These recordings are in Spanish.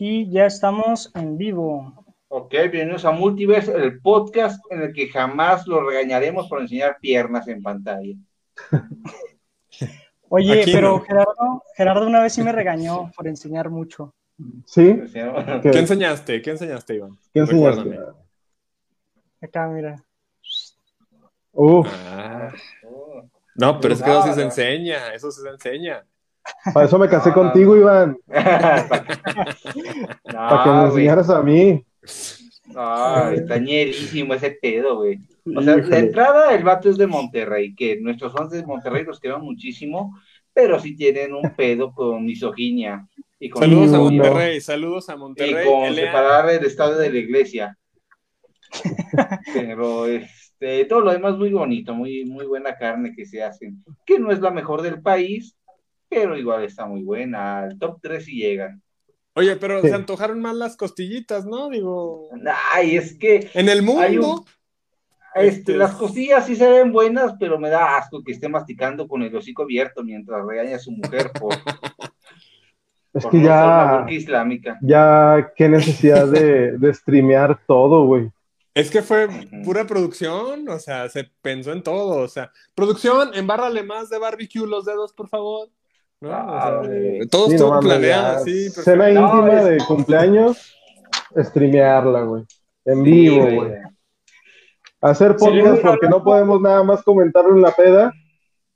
y ya estamos en vivo. Ok, bienvenidos a Multiverse, el podcast en el que jamás lo regañaremos por enseñar piernas en pantalla. Oye, pero Gerardo, Gerardo una vez sí me regañó por enseñar mucho. ¿Sí? ¿Qué, enseñaste? ¿Qué enseñaste, Iván? ¿Qué enseñaste? Acá, mira. Uf. Ah. No, pero es que eso sí se enseña, eso sí se enseña. Para eso me casé contigo, Iván. Para que me enseñaras a mí. Ay, está ñerísimo ese pedo, güey. O sea, de entrada el vato es de Monterrey, que nuestros fans de Monterrey los quedan muchísimo, pero sí tienen un pedo con misoginia. Y con saludos a Monterrey, saludos a Monterrey. Y con separar el estado de la iglesia. pero este, todo lo demás muy bonito, muy, muy buena carne que se hacen, que no es la mejor del país, pero igual está muy buena. Al top 3 si llegan. Oye, pero se antojaron más las costillitas, ¿no? Digo. Ay, es que. En el mundo. Este, este, las costillas sí se ven buenas, pero me da asco que esté masticando con el hocico abierto mientras regaña a su mujer por. es que ya. Islámica. Ya, qué necesidad de, de streamear todo, güey. Es que fue pura producción, o sea, se pensó en todo, o sea, producción, embárrale más de barbecue los dedos, por favor. ¿No? Ah, todo estuvo planeado, sí. Cena íntima de cumpleaños, streamearla, güey. En vivo, güey. Hacer podcast porque no podemos nada más comentarlo en la peda.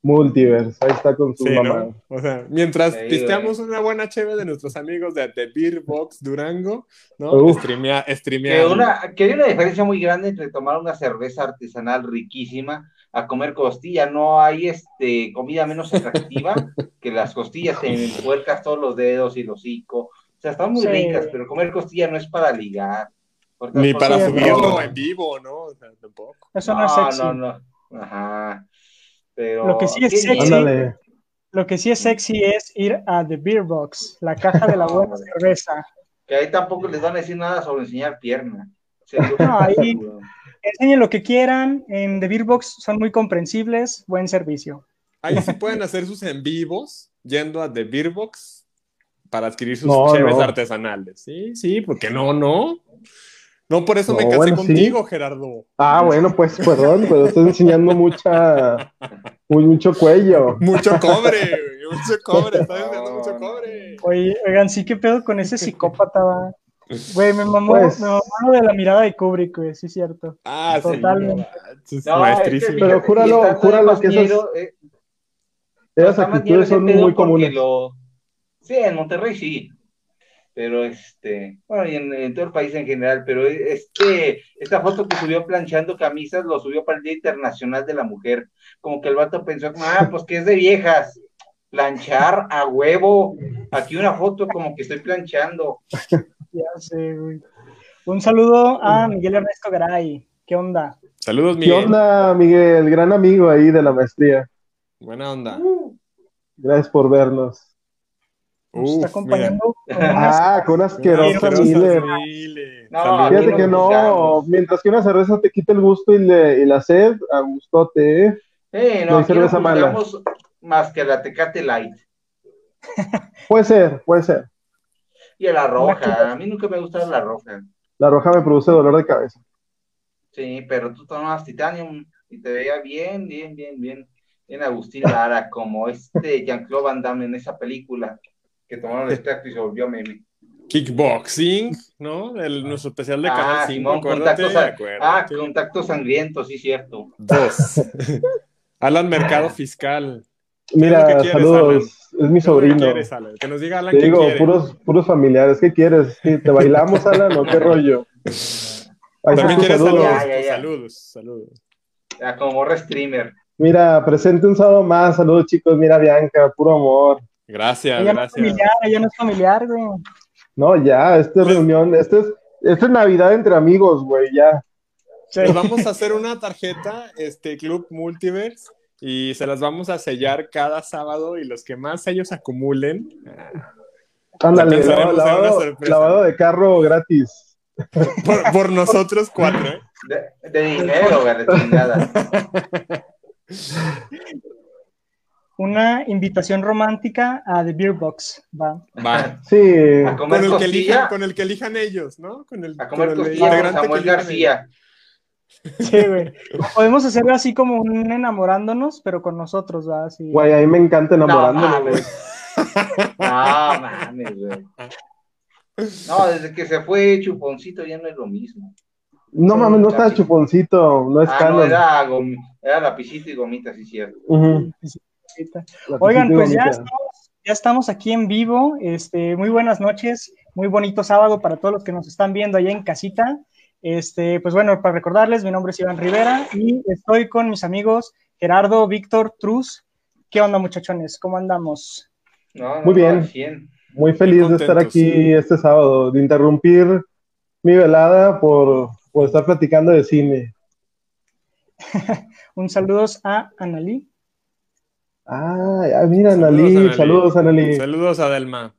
Multiverse, ahí está con su mamá. O sea, mientras pisteamos una buena cheve de nuestros amigos de, de Beer Box Durango, ¿no? Streamea, Que, una, que hay una diferencia muy grande entre tomar una cerveza artesanal riquísima a comer costilla. No hay este comida menos atractiva que las costillas, te puercas todos los dedos y los hocico. O sea, están muy ricas, pero comer costilla no es para ligar. Ni para subirlo en vivo, ¿no? O sea, tampoco. Eso no, es sexy. No, no, Ajá. Pero, lo que sí es sexy, lo que sí es sexy es ir a The Beer Box, la caja de la buena cerveza. Que ahí tampoco les van a decir nada sobre enseñar pierna. no, ahí enseñen lo que quieran. En The Beer Box son muy comprensibles, buen servicio. Ahí sí pueden hacer sus en vivos yendo a The Beer Box para adquirir sus no, artesanales. Sí, sí, porque no, no. No, por eso me casé contigo, Gerardo. Ah, bueno, pues perdón, pero estoy enseñando mucha, muy, mucho cuello. Mucho cobre, mucho cobre, estoy enseñando mucho cobre. Oye, oigan, sí, ¿qué pedo con ese psicópata? Güey, me mamó, pues, me mamó de la mirada de Kubrick, güey, sí es cierto. Ah, Totalmente. sí. Es maestrísimo. pero júralo, júralo que esas, eh, esas actitudes son muy comunes. Sí, en Monterrey sí pero este, bueno, y en, todo el país en general, pero este, esta foto que subió planchando camisas lo subió para el Día Internacional de la Mujer, como que el vato pensó, ah, pues que es de viejas, planchar a huevo, aquí una foto como que estoy planchando. Ya sé, güey. Un saludo a Miguel Ernesto Garay, ¿qué onda? Saludos, Miguel. ¿Qué onda, Miguel? Gran amigo ahí de la maestría. Buena onda. Gracias por vernos está acompañando con ah, con una asquerosa Miller. No, Fíjate que no, mientras que una cerveza te quita el gusto y, le, y la sed, a gustote, ¿eh? Eh, no, no hay cerveza mala. Más que la Tecate Light. puede ser, puede ser. Y la roja, a mí nunca me gusta la roja. La roja me produce dolor de cabeza. Sí, pero tú tomas Titanium y te veía bien, bien, bien, bien. Bien Agustín Lara, como este Jean-Claude Van Damme en esa película que tomaron el extracto y se volvió meme. Kickboxing, ¿no? El, nuestro especial de Canal ah, 5, contactos, Ah, contacto sangriento, sí, cierto. Dos. Alan Mercado Fiscal. Mira, saludos. Es mi sobrino. ¿Qué quieres, Alan? Que nos diga Alan Te digo, puros, puros familiares. ¿Qué quieres? ¿Te bailamos, Alan, o qué rollo? También quieres saludos. Saludos, saludos. Ya, como morra streamer. Mira, presente un sábado más. Saludos, chicos. Mira, Bianca, puro amor. Gracias, ella gracias. No es familiar, ella no es familiar, güey. No, ya, esta es reunión, esta es, esto es Navidad entre amigos, güey, ya. Les vamos a hacer una tarjeta, este Club Multiverse, y se las vamos a sellar cada sábado y los que más ellos acumulen. Ándale, lavado, de carro gratis. Por, nosotros cuatro, ¿eh? De, de dinero, chingada. una invitación romántica a The Beer Box. Va. Va. Sí. A comer Con el, que elijan, con el que elijan ellos, ¿no? Con el, a comer con el costilla con Samuel García. Sí, güey. Podemos hacerlo así como un enamorándonos, pero con nosotros, ¿va? Así. Güey, a mí me encanta güey. mames. No mames, güey. No, desde que se fue Chuponcito ya no es lo mismo. No mames, no está chuponcito, no es Ah, no, era, gom- era lapicito y gomita, sí, cierto. Oigan, pues ya estamos, ya estamos aquí en vivo. Este, muy buenas noches, muy bonito sábado para todos los que nos están viendo allá en casita. Este, pues bueno, para recordarles, mi nombre es Iván Rivera y estoy con mis amigos Gerardo, Víctor, Truz. ¿Qué onda, muchachones? ¿Cómo andamos? No, no, Muy bien. no, al 100. Muy feliz de estar aquí sí. este sábado, de interrumpir mi velada por, por estar platicando de cine. Un saludos a Analí. Ah, mira, Saludos, Analí, Analí. saludos, Analí. Saludos a Delma.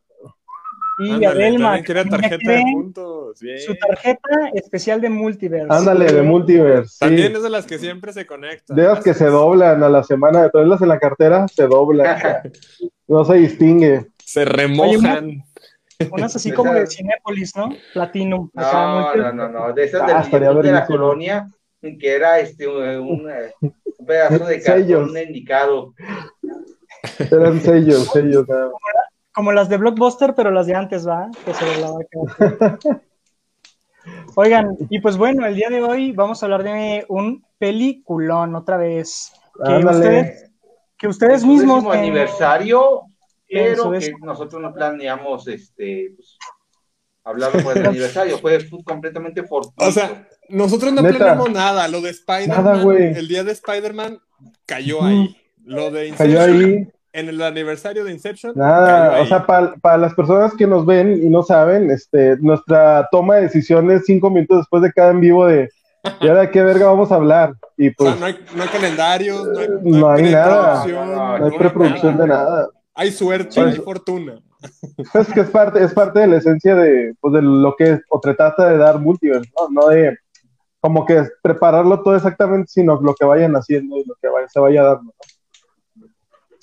Y Ándale, Adelma, tarjeta de puntos. Bien. su tarjeta especial de Multiverse. Ándale, de Multiverse. sí. También es de las que siempre se conectan. De las que se doblan a la semana, de traerlas en la cartera, se doblan. no se distingue. Se remojan. Unas así como de Cinépolis, ¿no? Platinum. acá, No, no, no, no, de esas Ah, del de la colonia, que era este un, un, eh, pedazo de Sellos. cartón indicado. Eran sellos, sellos. nada. Como las de Blockbuster, pero las de antes, ¿va? Que se doblaba acá. Oigan, y pues bueno, el día de hoy vamos a hablar de un peliculón otra vez. Que ustedes, que ustedes mismos. décimo aniversario, pero que nosotros no planeamos este pues, hablar por el aniversario, fue fu- completamente fortuito. O sea, nosotros no Neta. planeamos nada. Lo de Nada, Spider-Man, güey. el día de Spider-Man cayó ahí. Lo de Cayó Inception, ahí. En el aniversario de Inception. Nada, ahí. o sea, para, las personas que nos ven y no saben, este, nuestra toma de decisiones cinco minutos después de cada en vivo de, ¿y ahora de qué verga vamos a hablar? Y O pues sea, no hay, no hay calendarios, no hay, No hay nada. preproducción, No, no, no hay preproducción de nada. Hay suerte y hay fortuna. Es que es parte, es parte de la esencia de, pues, de lo que, o te trata de dar multiverse, ¿no? No de como que prepararlo todo exactamente, sino lo que vayan haciendo y lo que vaya- se vaya dando.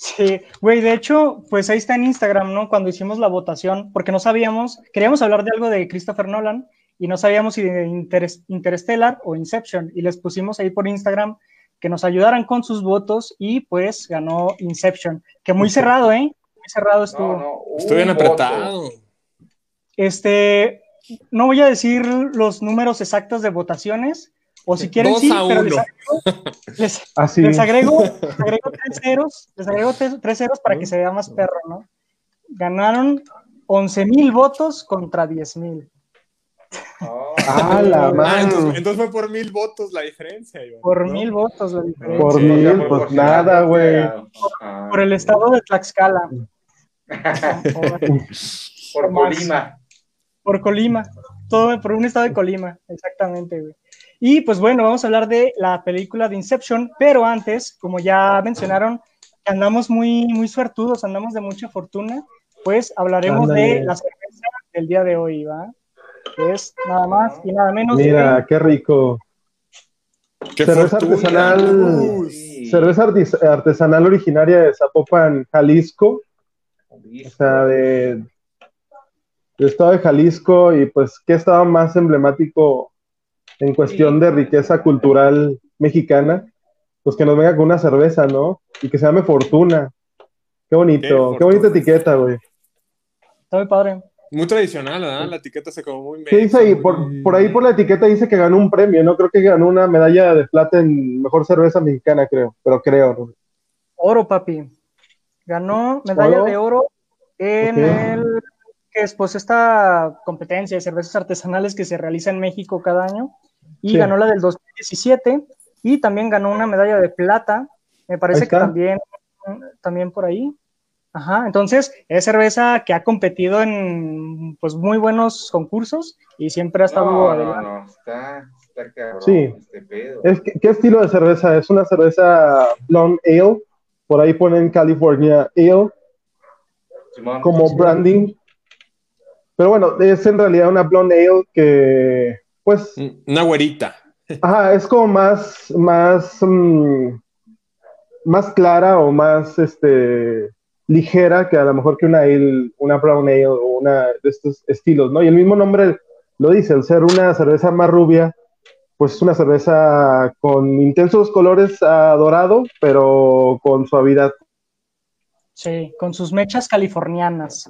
Sí, güey, de hecho, pues ahí está en Instagram, ¿no? Cuando hicimos la votación, porque no sabíamos, queríamos hablar de algo de Christopher Nolan y no sabíamos si de Interes- Interstellar o Inception, y les pusimos ahí por Instagram que nos ayudaran con sus votos y pues ganó Inception, que muy cerrado, ¿eh? Muy cerrado estuvo. no, no, Estoy bien apretado. Este, no voy a decir los números exactos de votaciones, o si quieren Dos sí, a pero les agrego, les- Así. les agrego, les agrego tres ceros, les agrego tres, tres ceros para que se vea más perro, ¿no? Ganaron 11 mil votos contra 10 mil. Oh. Ah, la Ah, mano. entonces, entonces fue por mil votos la diferencia. Iván, Por ¿no? mil votos la diferencia. Por Sí, mil, sea, pues nada, güey. Por el estado de Tlaxcala. por. Colima. Por Colima. Todo por un estado de Colima, exactamente, güey. Y pues bueno, vamos a hablar de la película de Inception, pero antes, como ya mencionaron, que andamos muy, muy suertudos, andamos de mucha fortuna, pues hablaremos de la cerveza del día de hoy, ¿va? Que es nada más y nada menos Mira, qué rico. Qué Cerveza fortuna. artesanal. Sí. Cerveza artesanal originaria de Zapopan, Jalisco. O sea, de, del estado de Jalisco y pues qué estado más emblemático en cuestión de riqueza cultural mexicana, pues que nos venga con una cerveza, ¿no? Y que se llame Fortuna. Qué bonito, Qué qué, bonita etiqueta, güey. Está muy padre. Muy tradicional, ¿verdad? La etiqueta se como muy ¿Qué dice ahí? Por, por ahí por la etiqueta dice que ganó un premio, ¿no? Creo que ganó una medalla de plata en mejor cerveza mexicana, creo, pero creo. ¿no? Oro, papi. Ganó medalla ¿Oro? de oro en el que es pues esta competencia de cervezas artesanales que se realiza en México cada año y Sí. ganó la del 2017 y también ganó una medalla de plata, me parece que también también por ahí. Ajá, entonces es cerveza que ha competido en pues muy buenos concursos y siempre ha estado No, adelante. no, está, está cabrón Sí. este pedo. Es que- ¿Qué estilo de cerveza? Es una cerveza blonde ale, por ahí ponen California Ale Simón. como branding. Pero bueno, es en realidad una blonde ale que, pues, Una güerita. ajá, es como más, más, mm, más clara o más este, ligera que a lo mejor que una una brown ale o una de estos estilos, ¿no? Y el mismo nombre lo dice, el ser una cerveza más rubia, pues es una cerveza con intensos colores a dorado, pero con suavidad. Sí, con sus mechas californianas.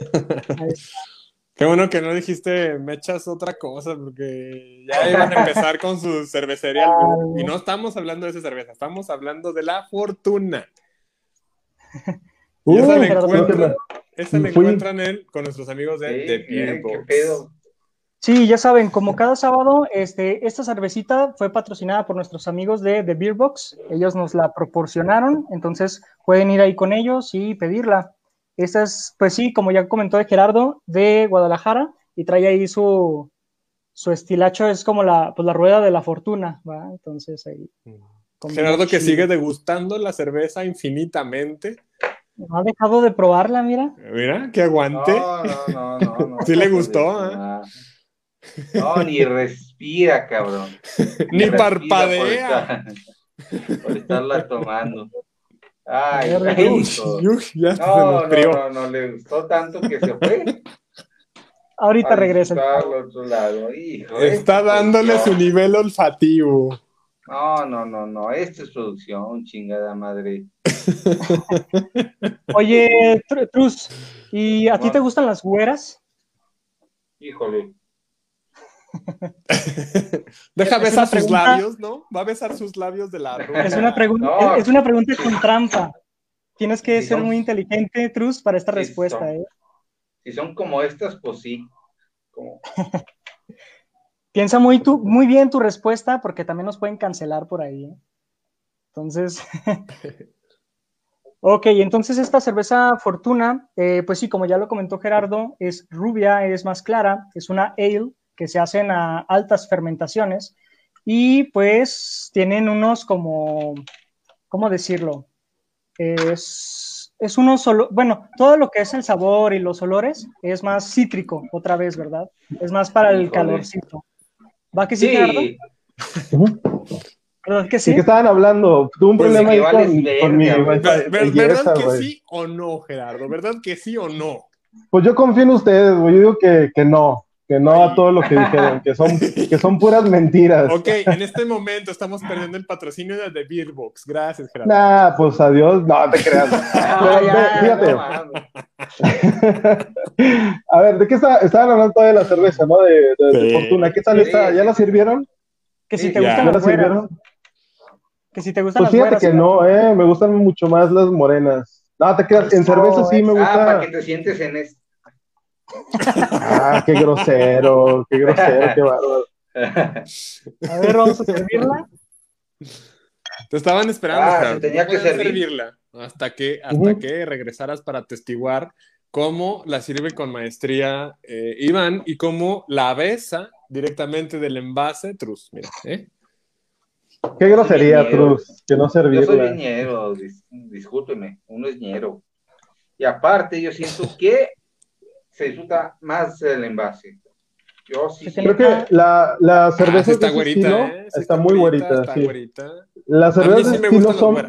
Qué bueno que no dijiste mechas otra cosa, porque ya iban a empezar con su cervecería. y no estamos hablando de esa cerveza, estamos hablando de la fortuna. Y esa, la encuentran, en, con nuestros amigos de, de Sí, ya saben, como cada sábado, este, esta cervecita fue patrocinada por nuestros amigos de The Beer Box. Ellos nos la proporcionaron, entonces pueden ir ahí con ellos y pedirla. Esta es, pues sí, como ya comentó de Gerardo, de Guadalajara, y trae ahí su, su estilacho, es como la, pues la rueda de la fortuna, ¿va? Entonces ahí. Gerardo que sigue degustando la cerveza infinitamente. No ha dejado de probarla, mira. Mira, que aguante. No, no, no, no. sí le gustó, ¿eh? No, ni respira, cabrón. Ni, parpadea. Por, estarla tomando. Ay, ay ya no, no, no, no, le gustó tanto que se fue. Ahorita regresa. Está dándole su nivel olfativo. No, no, no, no, esto es producción, chingada madre. Oye, Trus, ¿y a ti te gustan las güeras? Híjole. Deja besar sus labios, ¿no? Va a besar sus labios de la Es una, pregunta, es una pregunta con trampa. Tienes que ser muy inteligente, Trus, para esta respuesta. ¿eh? Si son como estas, pues sí. Como... Piensa muy, tu, muy bien tu respuesta porque también nos pueden cancelar por ahí. ¿eh? Entonces, ok, entonces esta cerveza Fortuna, eh, pues sí, como ya lo comentó Gerardo, es rubia, es más clara, es una ale que se hacen a altas fermentaciones y pues tienen unos como, ¿cómo decirlo? Es, es uno solo, bueno, todo lo que es el sabor y los olores es más cítrico, otra vez, ¿verdad? Es más para el calorcito. ¿Va que sí, sí. ¿Verdad que sí? ¿De qué estaban hablando? Tuve un pues problema ahí con, mi... ¿Verdad que sí o no, Gerardo? ¿Verdad que sí o no? Pues yo confío en ustedes, güey. Yo digo que, que no que no a todo lo que dijeron, que son, que son puras mentiras. Ok, en este momento estamos perdiendo el patrocinio de The Beerbox. Gracias, Gerardo. Nah, pues adiós. No, te creas. fíjate. a ver, ¿de qué está, estaban hablando todavía de la cerveza, no? De, de, Fortuna. ¿Qué tal está? ¿Ya la sirvieron? Que si te gustan las sirvieron? Que si te gustan pues fíjate que no, eh, me gustan mucho más las morenas. No, te quedas, en cerveza sí me gusta. Ah, para que te sientes en esto. Ah, qué grosero, qué grosero, qué bárbaro. A ver, vamos a servirla. Te estaban esperando. Ah, tenía que servirla hasta que, hasta que regresaras para atestiguar cómo la sirve con maestría eh, Iván y cómo la besa directamente del envase Trus. Mira, ¿eh? Qué grosería, Trus, que no servirla. Yo soy ñero, discúlpeme, uno es ñero. Y aparte, yo siento que se disfruta más el envase. Yo sí Creo que la, la cerveza ah, está, güerita, ¿eh? está, muy güerita. sí. Las cervezas de estilo son,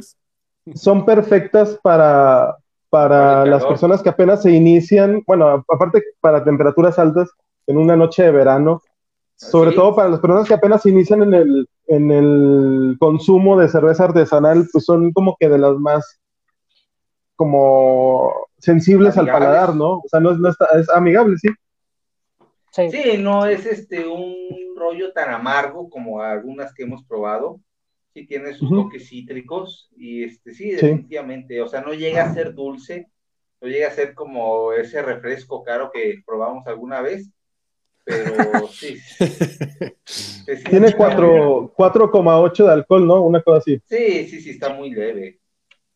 son perfectas para, para las personas que apenas se inician, bueno, aparte para temperaturas altas en una noche de verano, sobre todo para las personas que apenas se inician en el, en el consumo de cerveza artesanal, pues son como que de las más como sensibles al paladar, ¿no? O sea, no es, no es amigable, ¿sí? ¿sí? no es este un rollo tan amargo como algunas que hemos probado. Sí tiene sus toques cítricos y este sí, definitivamente, o sea, no llega a ser dulce, no llega a ser como ese refresco caro que probamos alguna vez, pero sí. Tiene 4,8 de alcohol, ¿no? Una cosa así. Sí, sí, sí, está muy leve.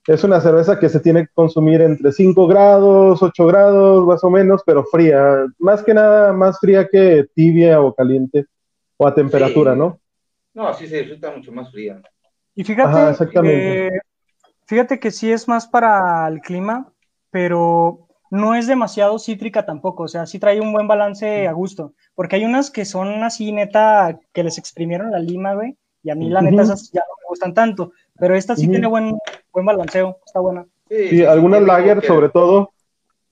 Es una cerveza que se tiene que consumir entre 5 grados, 8 grados, más o menos, pero fría. Más que nada, más fría que tibia o caliente o a temperatura, ¿no? No, sí se disfruta mucho más fría. Y fíjate, fíjate que sí es más para el clima, pero no es demasiado cítrica tampoco, o sea, sí trae un buen balance a gusto, porque hay unas que son así neta, que les exprimieron la lima, güey, y a mí la neta esas ya no me gustan tanto, pero esta sí tiene buen, buen balanceo, está buena. Sí, Sí, algunas lager, sobre todo,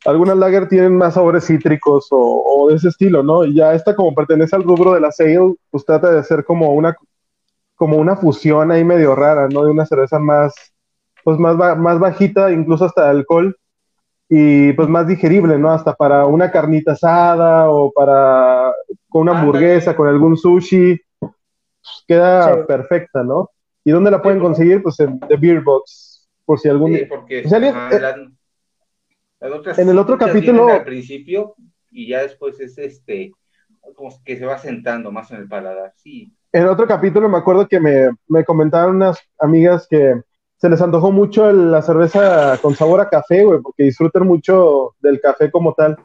algunas lager tienen más sabores cítricos o, o de ese estilo, ¿no? Y ya esta como pertenece al rubro de la sale, pues trata de hacer como una, como una fusión ahí medio rara, ¿no? De una cerveza más, pues más, ba- más bajita, incluso hasta de alcohol, y pues más digerible, ¿no? Hasta para una carnita asada o para con una hamburguesa, con algún sushi, pues, queda Sí. perfecta, ¿no? ¿Y dónde la pueden conseguir? Pues en The Beer Box, por si algún Sí, porque O sea, alguien- ajá, eh, las- las otras en el otro capítulo- al principio y ya después es este como que se va sentando más en el paladar. Sí, En otro capítulo me acuerdo que me, me comentaron unas amigas que se les antojó mucho el- la cerveza con sabor a café, güey, porque disfrutan mucho del café como tal.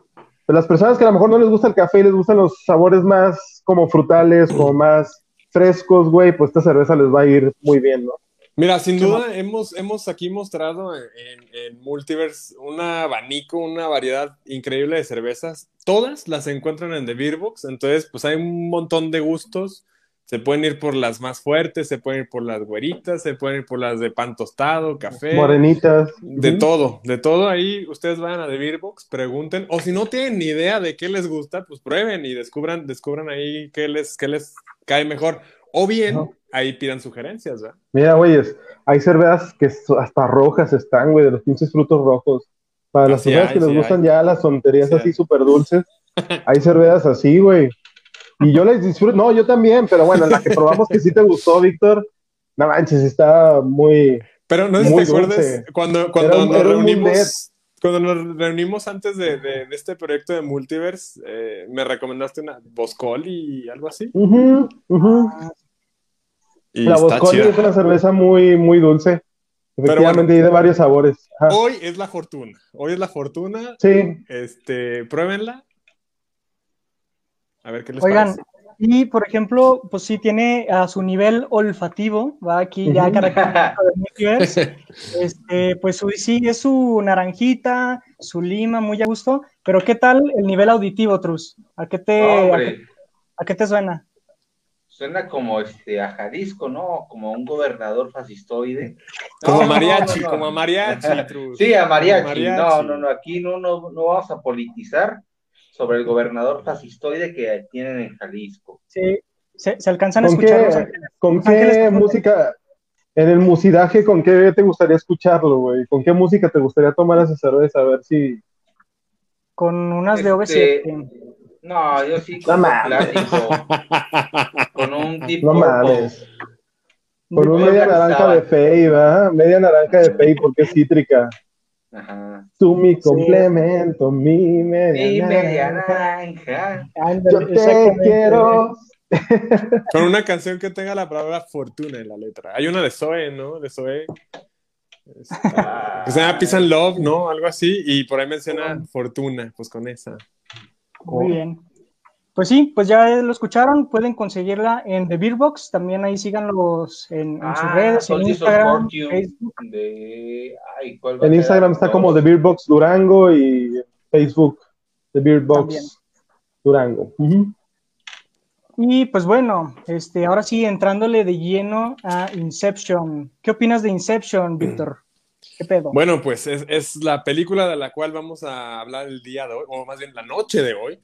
Pero las personas que a lo mejor no les gusta el café y les gustan los sabores más como frutales, como más frescos, güey, pues esta cerveza les va a ir muy bien, ¿no? Mira, sin duda hemos, hemos aquí mostrado en, en Multiverse un abanico, una variedad increíble de cervezas. Todas las encuentran en The Beer Box, entonces pues hay un montón de gustos. Se pueden ir por las más fuertes, se pueden ir por las güeritas, se pueden ir por las de pan tostado, café. Morenitas. De todo, de todo ahí ustedes vayan a The Beer Box, pregunten, o si no tienen ni idea de qué les gusta, pues prueben y descubran, descubran ahí qué les, qué les cae mejor. O bien, ahí pidan sugerencias, ¿verdad? Mira, güeyes, hay cervezas que hasta rojas están, güey, de los pinches frutos rojos. Para las hay, que les gustan ya las tonterías Sí así súper dulces, hay cervezas así, güey. Y yo les disfruto, no, yo también, pero bueno, la que probamos que sí te gustó, Víctor, no manches, está muy... Pero no sé si te acuerdas cuando, cuando Era nos era reunimos, cuando nos reunimos antes de, de- de este proyecto de Multiverse, eh, me recomendaste una Boscol y algo así. Y La Boscoli es una cerveza muy, muy dulce. Efectivamente, bueno. hay de varios sabores. Ajá. Hoy es la fortuna. Hoy es la fortuna. Sí, Este, pruébenla. A ver qué les Oigan, parece. y por ejemplo, pues sí tiene a su nivel olfativo, va aquí ya característico. Este, pues su- sí, es su naranjita, su lima, muy a gusto, pero ¿qué tal el nivel auditivo, Trus? ¿A qué te, a qué, hombre, a qué te suena? suena como este a Jalisco, ¿no? Como un gobernador fascistoide. Como No, mariachi, no, no. como a mariachi, Trus. Sí, a mariachi. Mariachi. No, no, no, aquí no, no, no vamos a politizar sobre el gobernador fascistoide que tienen en Jalisco. Sí, se, se alcanzan a ¿Con escuchar qué. ¿con qué música, en el musidaje, con qué te gustaría escucharlo, güey? ¿Con qué música te gustaría tomar esa cerveza? A ver si... con unas de Este, OV7. No, yo sí No con mames. clásico, con un Deep No mames. Con un Oye, media naranja de Fey, ¿verdad? Media naranja de Fey porque es cítrica. Ajá. Tú mi complemento, mi media Y media naranja. Yo te quiero. Con una canción que tenga la palabra fortuna en la letra. Hay una de Zoe, ¿no? De Zoe. Esta- que se llama Peace and Love, ¿no? Algo así. Y por ahí menciona fortuna, pues con esa. Muy bien. Pues sí, pues ya lo escucharon, pueden conseguirla en The Beer Box, también ahí síganlos en, en sus Ah, redes, en Instagram. Facebook. De... Ay, ¿cuál va a En? Instagram está como The Beer Box Durango y Facebook The Beer Box También. Durango. Y pues bueno, este, ahora sí, entrándole de lleno a Inception. ¿Qué opinas de Inception, Víctor? ¿Qué pedo? Bueno, pues es, es la película de la cual vamos a hablar el día de hoy, o más bien la noche de hoy.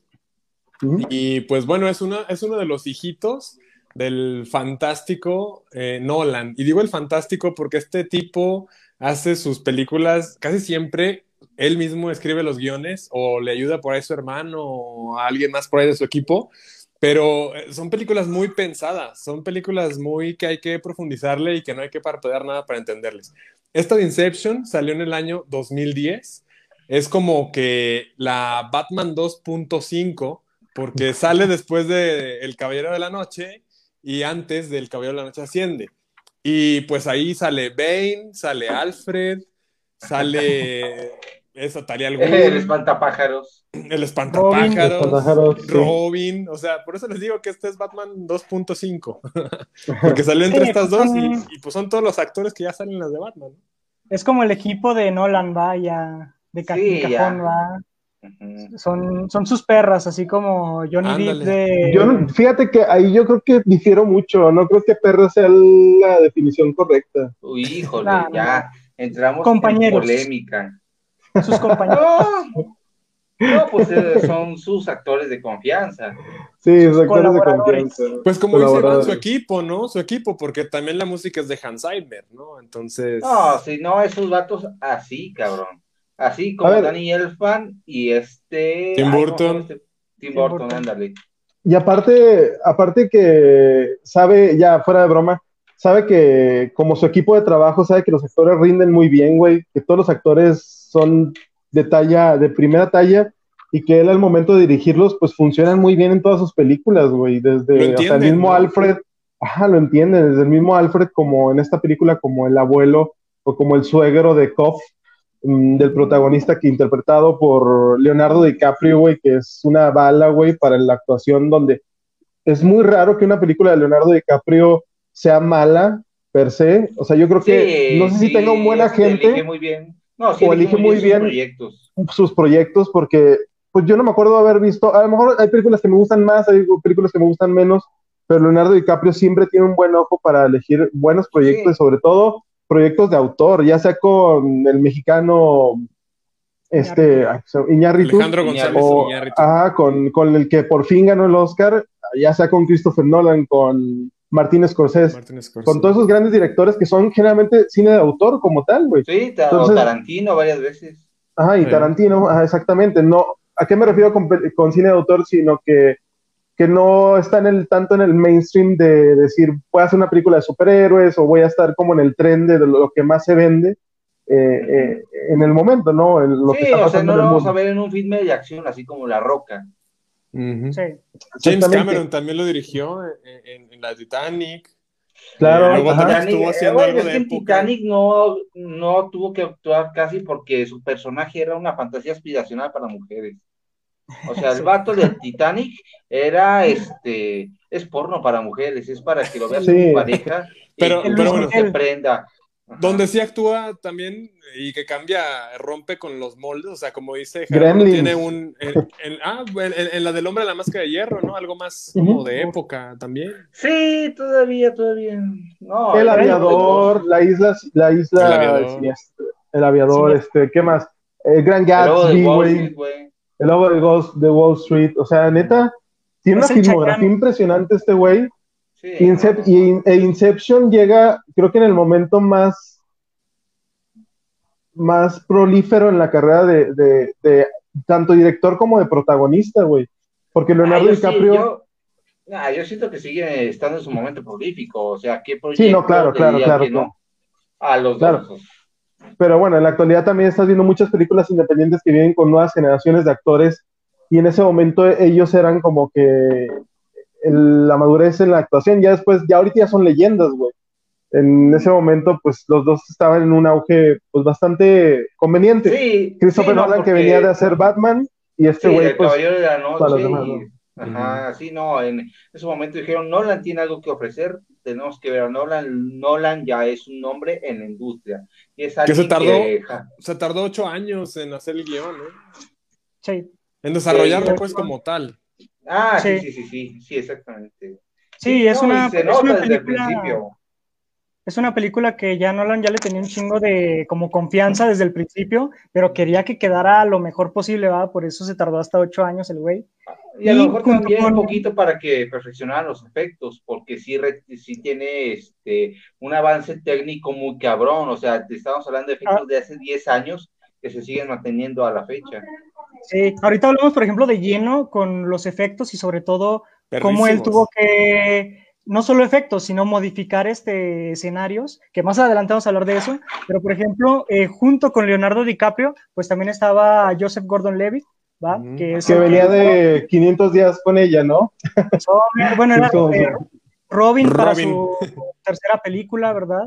Y pues bueno, es, una, es uno de los hijitos del fantástico eh, Nolan. Y digo el fantástico porque este tipo hace sus películas casi siempre. Él mismo escribe los guiones o le ayuda por ahí su hermano o a alguien más por ahí de su equipo. Pero eh, son películas muy pensadas, son películas muy que hay que profundizarle y que no hay que parpadear nada para entenderles. Esta de Inception salió en el año 2010. Es como que la Batman 2.5 porque sale después de El Caballero de la Noche y antes del Caballero de la Noche asciende. Y pues ahí sale Bane, sale Alfred, sale esa Talia al Ghul, El espantapájaros. el espantapájaros, Espantapájaros, sí. Robin, o sea, por eso les digo que este es Batman 2.5, porque salió entre Sí, estas pues, dos y, pues son todos los actores que ya salen en las de Batman. Es como el equipo de Nolan, va, ya, de, ca- Sí, de cajón, ya. va. Son, son sus perras, así como Johnny Depp de... Yo, fíjate que ahí yo creo que difiero mucho, no creo que perra sea la definición correcta. Uy, híjole, ya entramos Compañeros. en polémica. sus compañeros. No, no, pues eh, son sus actores de confianza. Sí, Sus actores de confianza. Pues como dice Iván, su equipo, ¿no? Su equipo, porque también la música es de Hans Zimmer, ¿no? Entonces. No, si no, esos vatos así, cabrón. Así como. Danny Elfman y este. Tim ay, ¿cómo se Burton. este? Tim Tim Burton, Burton. ándale. Y aparte, aparte que sabe, ya fuera de broma, sabe que como su equipo de trabajo sabe que los actores rinden muy bien, güey, que todos los actores son de talla, de primera talla, y que él al momento de dirigirlos, pues funcionan muy bien en todas sus películas, güey, Lo desde sea, el entienden, mismo ¿no? Alfred, ajá, lo entiende, desde el mismo Alfred como en esta película, como el abuelo o como el suegro de Koff, mm, del protagonista que interpretado por Leonardo DiCaprio, güey, que es una bala, güey, para la actuación donde es muy raro que una película de Leonardo DiCaprio sea mala per se. O sea, yo creo que Sí, no sé si sí, tenga un buen elige agente muy bien. No, sí, O elige muy sus bien. proyectos. sus proyectos porque pues yo no me acuerdo de haber visto, a lo mejor hay películas que me gustan más, hay películas que me gustan menos, pero Leonardo DiCaprio siempre tiene un buen ojo para elegir buenos proyectos sobre todo proyectos de autor, ya sea con el mexicano este Iñárritu Alejandro González o Iñárritu. ajá, con, con el que por fin ganó el Oscar, ya sea con Christopher Nolan, con Martín Scorsese, Martin Scorsese. con todos esos grandes directores que son generalmente cine de autor como tal, güey. Sí, ta- Entonces- o Tarantino varias veces. Ajá, y Sí. Tarantino, ajá, exactamente. No, ¿a qué me refiero con, con cine de autor? Sino que, que no está en el, tanto en el mainstream de decir, voy a hacer una película de superhéroes o voy a estar como en el tren de lo que más se vende eh, eh, en el momento, ¿no? En lo que Sí, está o sea, no en lo vamos a ver en un filme de acción así como La Roca. Sí. James. Cameron también lo dirigió en, en- en la Titanic. Claro, Eh, estuvo haciendo bueno, algo es de que en época. Titanic no, no tuvo que actuar casi porque su personaje era una fantasía aspiracional para mujeres. O sea, el vato del Titanic era este, es porno para mujeres, es para que lo veas Sí. con tu pareja y Pero- que pero uno bueno. se prenda. Ajá. Donde sí actúa también y que cambia, rompe con los moldes, o sea, como dice Gerardo, tiene un... En, en- ah, en, en la del hombre de la máscara de hierro, ¿no? Algo más como de época también. Sí, todavía, todavía. No, El era- aviador, la isla, la isla, El aviador. siniestra, el aviador, Sí. este, ¿qué más? El Gran El de Gatsby, güey. El lobo de, Ghost- de Wall Street, o sea, neta, tiene una filmografía impresionante este güey. Sí, Incep- y, e Inception llega, creo que en el momento más, más prolífero en la carrera de, de- de tanto director como de protagonista, güey. Porque Leonardo Ah, sí, DiCaprio, yo- ah, yo siento que sigue estando en su momento prolífico, o sea, ¿qué Sí, no, claro, proyecto claro, claro, no? A los Claro. dos. Pero bueno, en la actualidad también estás viendo muchas películas independientes que vienen con nuevas generaciones de actores y en ese momento ellos eran como que el- la madurez en la actuación, ya después, ya ahorita ya son leyendas, güey. En ese momento, pues los dos estaban en un auge pues bastante conveniente. Sí, Christopher sí, no, Nolan que venía de hacer Batman y este Sí, güey el pues Caballero de la para los Noche. demás, Ajá, sí, no, en ese momento dijeron, Nolan tiene algo que ofrecer, tenemos que ver a Nolan, Nolan ya es un nombre en la industria. Y es se alguien tardó? que- sea, tardó ocho años en hacer el guion, ¿eh? Sí. En desarrollarlo, Sí. pues, como tal. Ah, sí, Sí. sí, sí, sí, sí, exactamente. Sí, es no, una, se es una desde el película, principio. es una película que ya Nolan ya le tenía un chingo de como confianza desde el principio, pero quería que quedara lo mejor posible, ¿va? Por eso se tardó hasta ocho años el güey. Y a lo mejor también un poquito para que perfeccionaran los efectos, porque sí, re- sí tiene este, un avance técnico muy cabrón, o sea, te estamos hablando de efectos de hace 10 años que se siguen manteniendo a la fecha. Sí, ahorita hablamos, por ejemplo, de lleno con los efectos y sobre todo cómo él Perrísimos. tuvo que, no solo efectos, sino modificar este escenarios, que más adelante vamos a hablar de eso, pero por ejemplo, eh, junto con Leonardo DiCaprio, pues también estaba Joseph Gordon-Levitt, Que es que el venía de 500 días con ella, ¿no? bueno, era eh, Robin, para su tercera película, ¿verdad?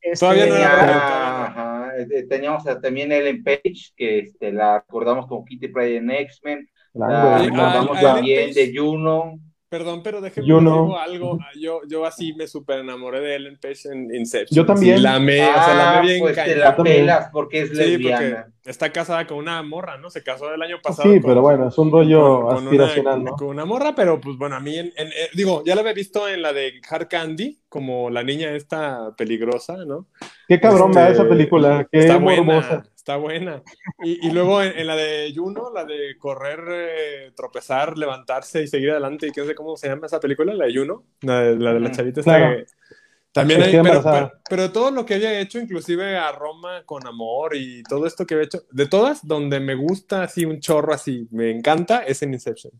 Este, Todavía no era Tenía- Robin. ajá, eh, teníamos a- también Ellen Page, que este, la recordamos como Kitty Pryde en X-Men, la Claro, Oye, recordamos a- a Ellen también de Juno. Perdón, pero déjeme Yo yo no. algo. Yo, yo así me super enamoré de Ellen Page en Inception. Yo también. Sí, la amé, o sea, la Ah, amé bien pues te la pelas porque es Sí, porque está casada con una morra, ¿no? Se casó el año pasado. Sí, con- pero bueno, es un rollo con- con aspiracional, una, ¿no? Con una morra, pero pues bueno, a mí, en, en- eh, digo, ya la había visto en la de Hard Candy, como la niña esta peligrosa, ¿no? Qué cabrón Este, va esa película, qué está buena, está buena. Y, y luego en, en la de Juno, la de correr, eh, tropezar, levantarse y seguir adelante, y qué sé cómo se llama esa película, la de Juno, la de la, de la chavita esta Claro. que- También Que hay, pero, pero- pero todo lo que había hecho, inclusive a Roma con amor y todo esto que había hecho, de todas, donde me gusta así un chorro así, me encanta, es en Inception.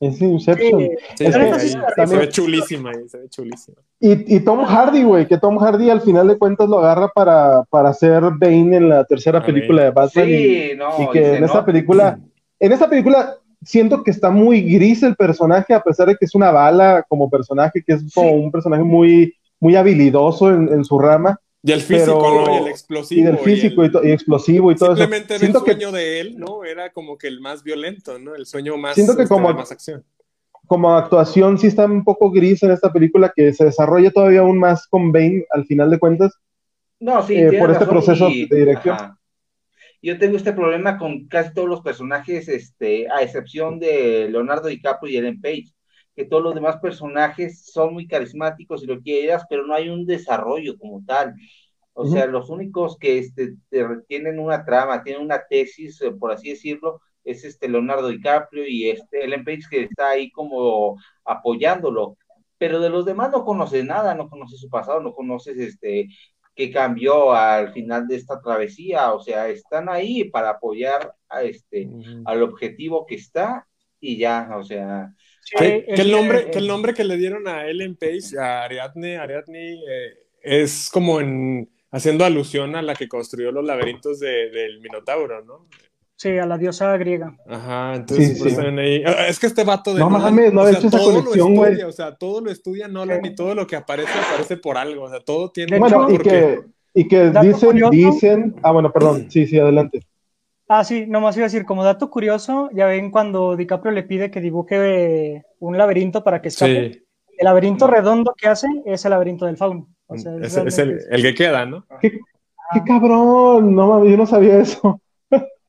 Es Inception. Sí, Sí, Es sí, que ahí sí, se ve chulísima ahí, se ve chulísima. Y, y Tom Hardy, güey, que Tom Hardy al final de cuentas lo agarra para, para hacer Bane en la tercera A película de. Batman. y- Sí, no. y, que y se en esta nota. película, en esta película siento que está muy gris el personaje, a pesar de que es una bala como personaje, que es como Sí. un personaje muy, muy habilidoso en, en su rama, Y el físico, Pero- ¿no? Y el explosivo. y del físico y, el- to- y explosivo y todo eso. Simplemente el que sueño de él, ¿no? Era como que el más violento, ¿no? El sueño más, Siento que este, como- más acción. como actuación sí está un poco gris en esta película, que se desarrolla todavía aún más con Bane al final de cuentas. No, sí, eh, por este proceso y- de dirección. ajá. Yo tengo este problema con casi todos los personajes, este, a excepción de Leonardo DiCaprio y Ellen Page, que todos los demás personajes son muy carismáticos y lo quieras, pero no hay un desarrollo como tal. O Ujú. sea, los únicos que este, te- tienen una trama, tienen una tesis, eh, por así decirlo, es este Leonardo DiCaprio y este Ellen Page que está ahí como apoyándolo. Pero de los demás no conoces nada, no conoces su pasado, no conoces este qué cambió al final de esta travesía, o sea, están ahí para apoyar a este al objetivo que está y ya, o sea, Que, que el nombre, que- que el nombre que le dieron a Ellen Page, a Ariadne, Ariadne eh, es como en haciendo alusión a la que construyó los laberintos de- del Minotauro, ¿no? Sí, a la diosa griega. Ajá, entonces Sí, pues, sí. ahí- ah, Es que este vato de No mames, no o había sea, hecho esa todo lo conexión, güey. estudia, o sea, todo lo estudia Nolan y todo lo que aparece aparece por algo, o sea, todo tiene Bueno, y que, y que dicen, curioso. dicen, ah, bueno, perdón, sí, sí, adelante. Ah, sí, nomás iba a decir, como dato curioso, ya ven cuando DiCaprio le pide que dibuje eh, un laberinto para que escape. Sí, El laberinto redondo que hace es el laberinto del fauno. O sea, es, es el, que queda, ¿no? ¿Qué, qué cabrón, no mames, yo no sabía eso.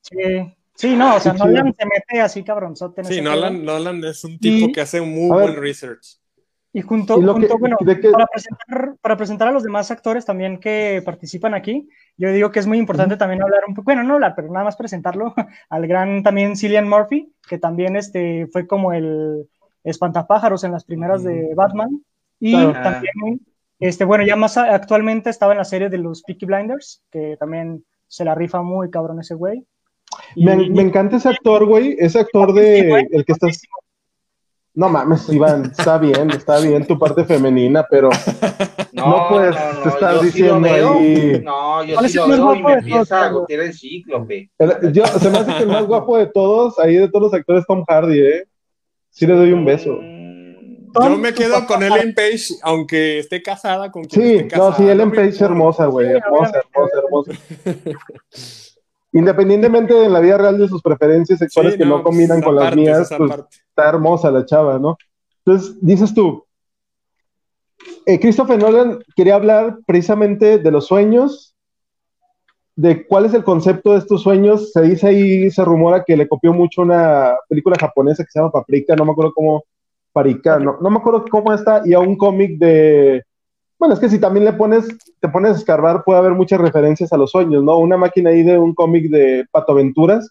Sí, sí, no, o sea. Nolan se mete así cabronzote en Sí, ese Nolan. Nolan es un tipo Y- que hace muy ver. buen research. Y junto, Y lo junto, que- bueno, de que- para presentar, para presentar a los demás actores también que participan aquí, yo digo que es muy importante también hablar un poco, bueno, no hablar, pero nada más presentarlo al gran también Cillian Murphy, que también este, fue como el espantapájaros en las primeras de Batman. Y Claro. también, este, bueno, ya más actualmente estaba en la serie de los Peaky Blinders, que también se la rifa muy cabrón ese güey. Y- Me, me encanta ese actor, güey, ese actor de güey, el que estás... No mames, Iván, está bien, está bien tu parte femenina, pero No, pues, te estás yo sí diciendo ahí. No, yo ¿Cuál sí lo veo y me empieza a el cíclope. yo, se me hace que el más guapo de todos, ahí de todos los actores, Tom Hardy, ¿eh? Sí le doy un beso. Mm, Tom, Yo me quedo con Ellen Page, aunque esté casada con quien Sí, esté casada. no, sí, Ellen Page hermosa, güey, hermosa, hermosa, hermosa. Independientemente de la vida real de sus preferencias sexuales Sí, que no, pues, combinan con las parte, mías, pues está hermosa la chava, ¿no? Entonces, dices tú, eh, Christopher Nolan quería hablar precisamente de los sueños, de cuál es el concepto de estos sueños. Se dice ahí, se rumora que le copió mucho una película japonesa que se llama Paprika, no me acuerdo cómo, Parika, no, no me acuerdo cómo está, y a un cómic de... Bueno, es que si también le pones, te pones a escarbar, puede haber muchas referencias a los sueños, ¿no? Una máquina ahí de un cómic de Pato Aventuras,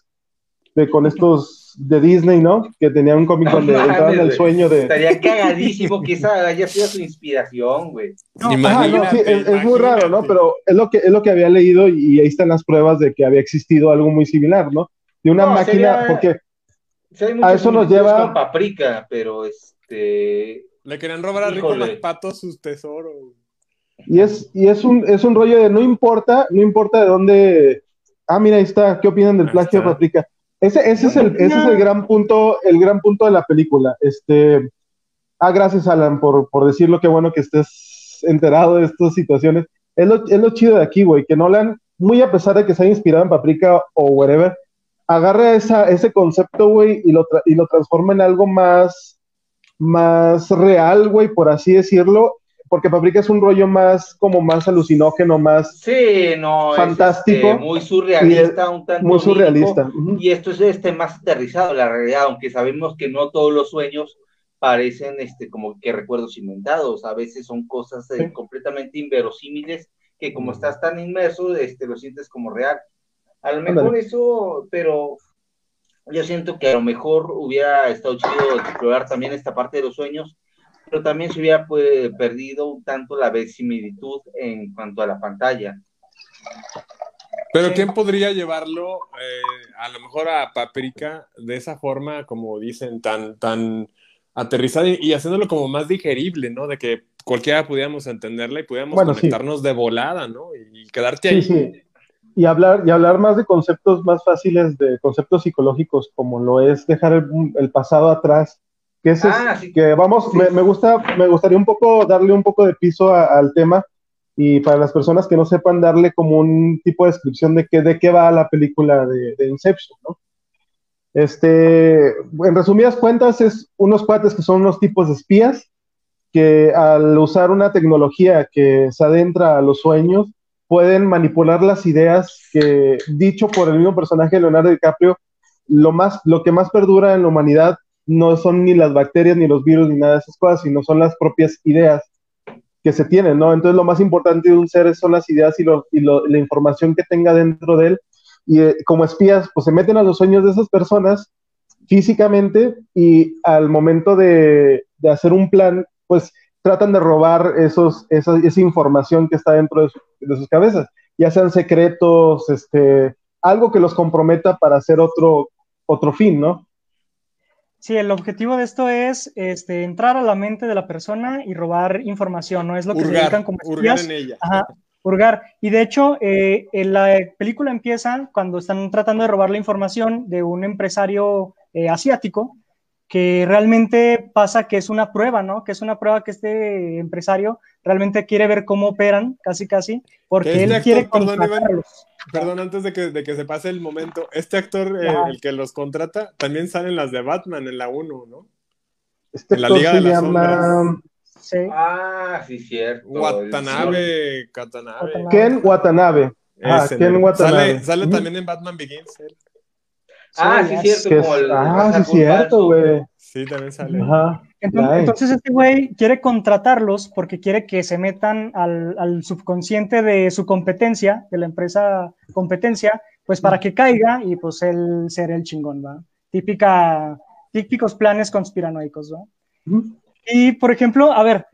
de, con estos de Disney, ¿no? Que tenía un cómic No donde mames, entraban el sueño de... Estaría cagadísimo que esa haya sido su inspiración, güey. No, Ajá, no, Imagínate, sí, es, es muy raro, ¿no? Pero es lo que es lo que había leído y, ahí están las pruebas de que había existido algo muy similar, ¿no? De una No, máquina, sería- porque muchas eso nos lleva- con Paprika, pero este. Le querían robar a Rico. Pato sus tesoros. Y es y es un es un rollo de no importa, no importa de dónde. Ah, mira ahí está. ¿Qué opinan del Ahí plagio de. Paprika? Ese, ese es el ese es el gran punto el gran punto de la película. Este. Ah, gracias Alan por por decirlo. Qué bueno que estés enterado de estas situaciones. Es lo, es lo chido de aquí, güey, que Nolan, muy a pesar de que se haya inspirado en Paprika o whatever, agarra esa, ese concepto, güey, y lo, tra- y lo transforma en algo más, más real, güey, por así decirlo, porque Paprika es un rollo más, como más alucinógeno, más Sí, no, es, Fantástico. este, muy surrealista, un tanto muy surrealista. Ujú. Y esto es este, más aterrizado la realidad, aunque sabemos que no todos los sueños parecen este, como que recuerdos inventados, a veces son cosas eh, Sí. completamente inverosímiles que como estás tan inmerso, este, lo sientes como real. A lo mejor Ándale. eso, pero yo siento que a lo mejor hubiera estado chido explorar también esta parte de los sueños, pero también se hubiera pues, perdido un tanto la verosimilitud en cuanto a la pantalla. Pero. ¿quién podría llevarlo eh, a lo mejor a Paprika de esa forma, como dicen, tan, tan aterrizada y, y haciéndolo como más digerible, ¿no? De que cualquiera pudiéramos entenderla y pudiéramos Bueno, sí. conectarnos de volada, ¿no? Y, quedarte Sí, ahí. sí. Y hablar, y hablar más de conceptos más fáciles, de conceptos psicológicos, como lo es dejar el, el pasado atrás. Que es- Ah, sí. que vamos, Sí. me, me gusta, me gustaría un poco darle un poco de piso a- al tema y para las personas que no sepan darle como un tipo de descripción de qué, de qué va la película de, de Inception, ¿no? Este, en resumidas cuentas, es unos cuates que son unos tipos de espías que al usar una tecnología que se adentra a los sueños, pueden manipular las ideas que, dicho por el mismo personaje Leonardo DiCaprio, lo, más, lo que más perdura en la humanidad no son ni las bacterias, ni los virus, ni nada de esas cosas, sino son las propias ideas que se tienen, ¿no? Entonces lo más importante de un ser son las ideas y, lo, y lo- la información que tenga dentro de él. Y eh, como espías, pues se meten a los sueños de esas personas físicamente y al momento de, de hacer un plan, pues tratan de robar esos, esa, esa información que está dentro de, de sus cabezas, ya sean secretos, este, algo que los comprometa para hacer otro, otro fin, ¿no? Sí, el objetivo de esto es este, entrar a la mente de la persona y robar información, ¿no? Es lo que se dedican Hurgar, como hurgar en ella. Ajá, hurgar. Y de hecho, eh, en la película empieza cuando están tratando de robar la información de un empresario eh, asiático, que realmente pasa que es una prueba, ¿no? Que es una prueba que este empresario realmente quiere ver cómo operan, casi casi, porque Este él actor, quiere contratarlos. Perdón, antes de que, de que se pase el momento, este actor, eh, el que los contrata, también sale en las de Batman, en la 1, ¿no? Este En la Liga se de las llama Sí. Ah, sí, cierto. Watanabe, Katanabe. Watanabe. Ken Watanabe. Ah, Ese, Ken. Watanabe. Sale, también en Batman Begins. él. Ah, Sí, sí, cierto. Como el ah, sí, cierto, güey. Sí, también sale. Ajá. Entonces, este güey quiere contratarlos porque quiere que se metan al, al subconsciente de su competencia, de la empresa competencia, pues para que caiga y pues él ser el chingón, ¿va? Típica, típicos planes conspiranoicos, ¿va? Y por ejemplo, a ver,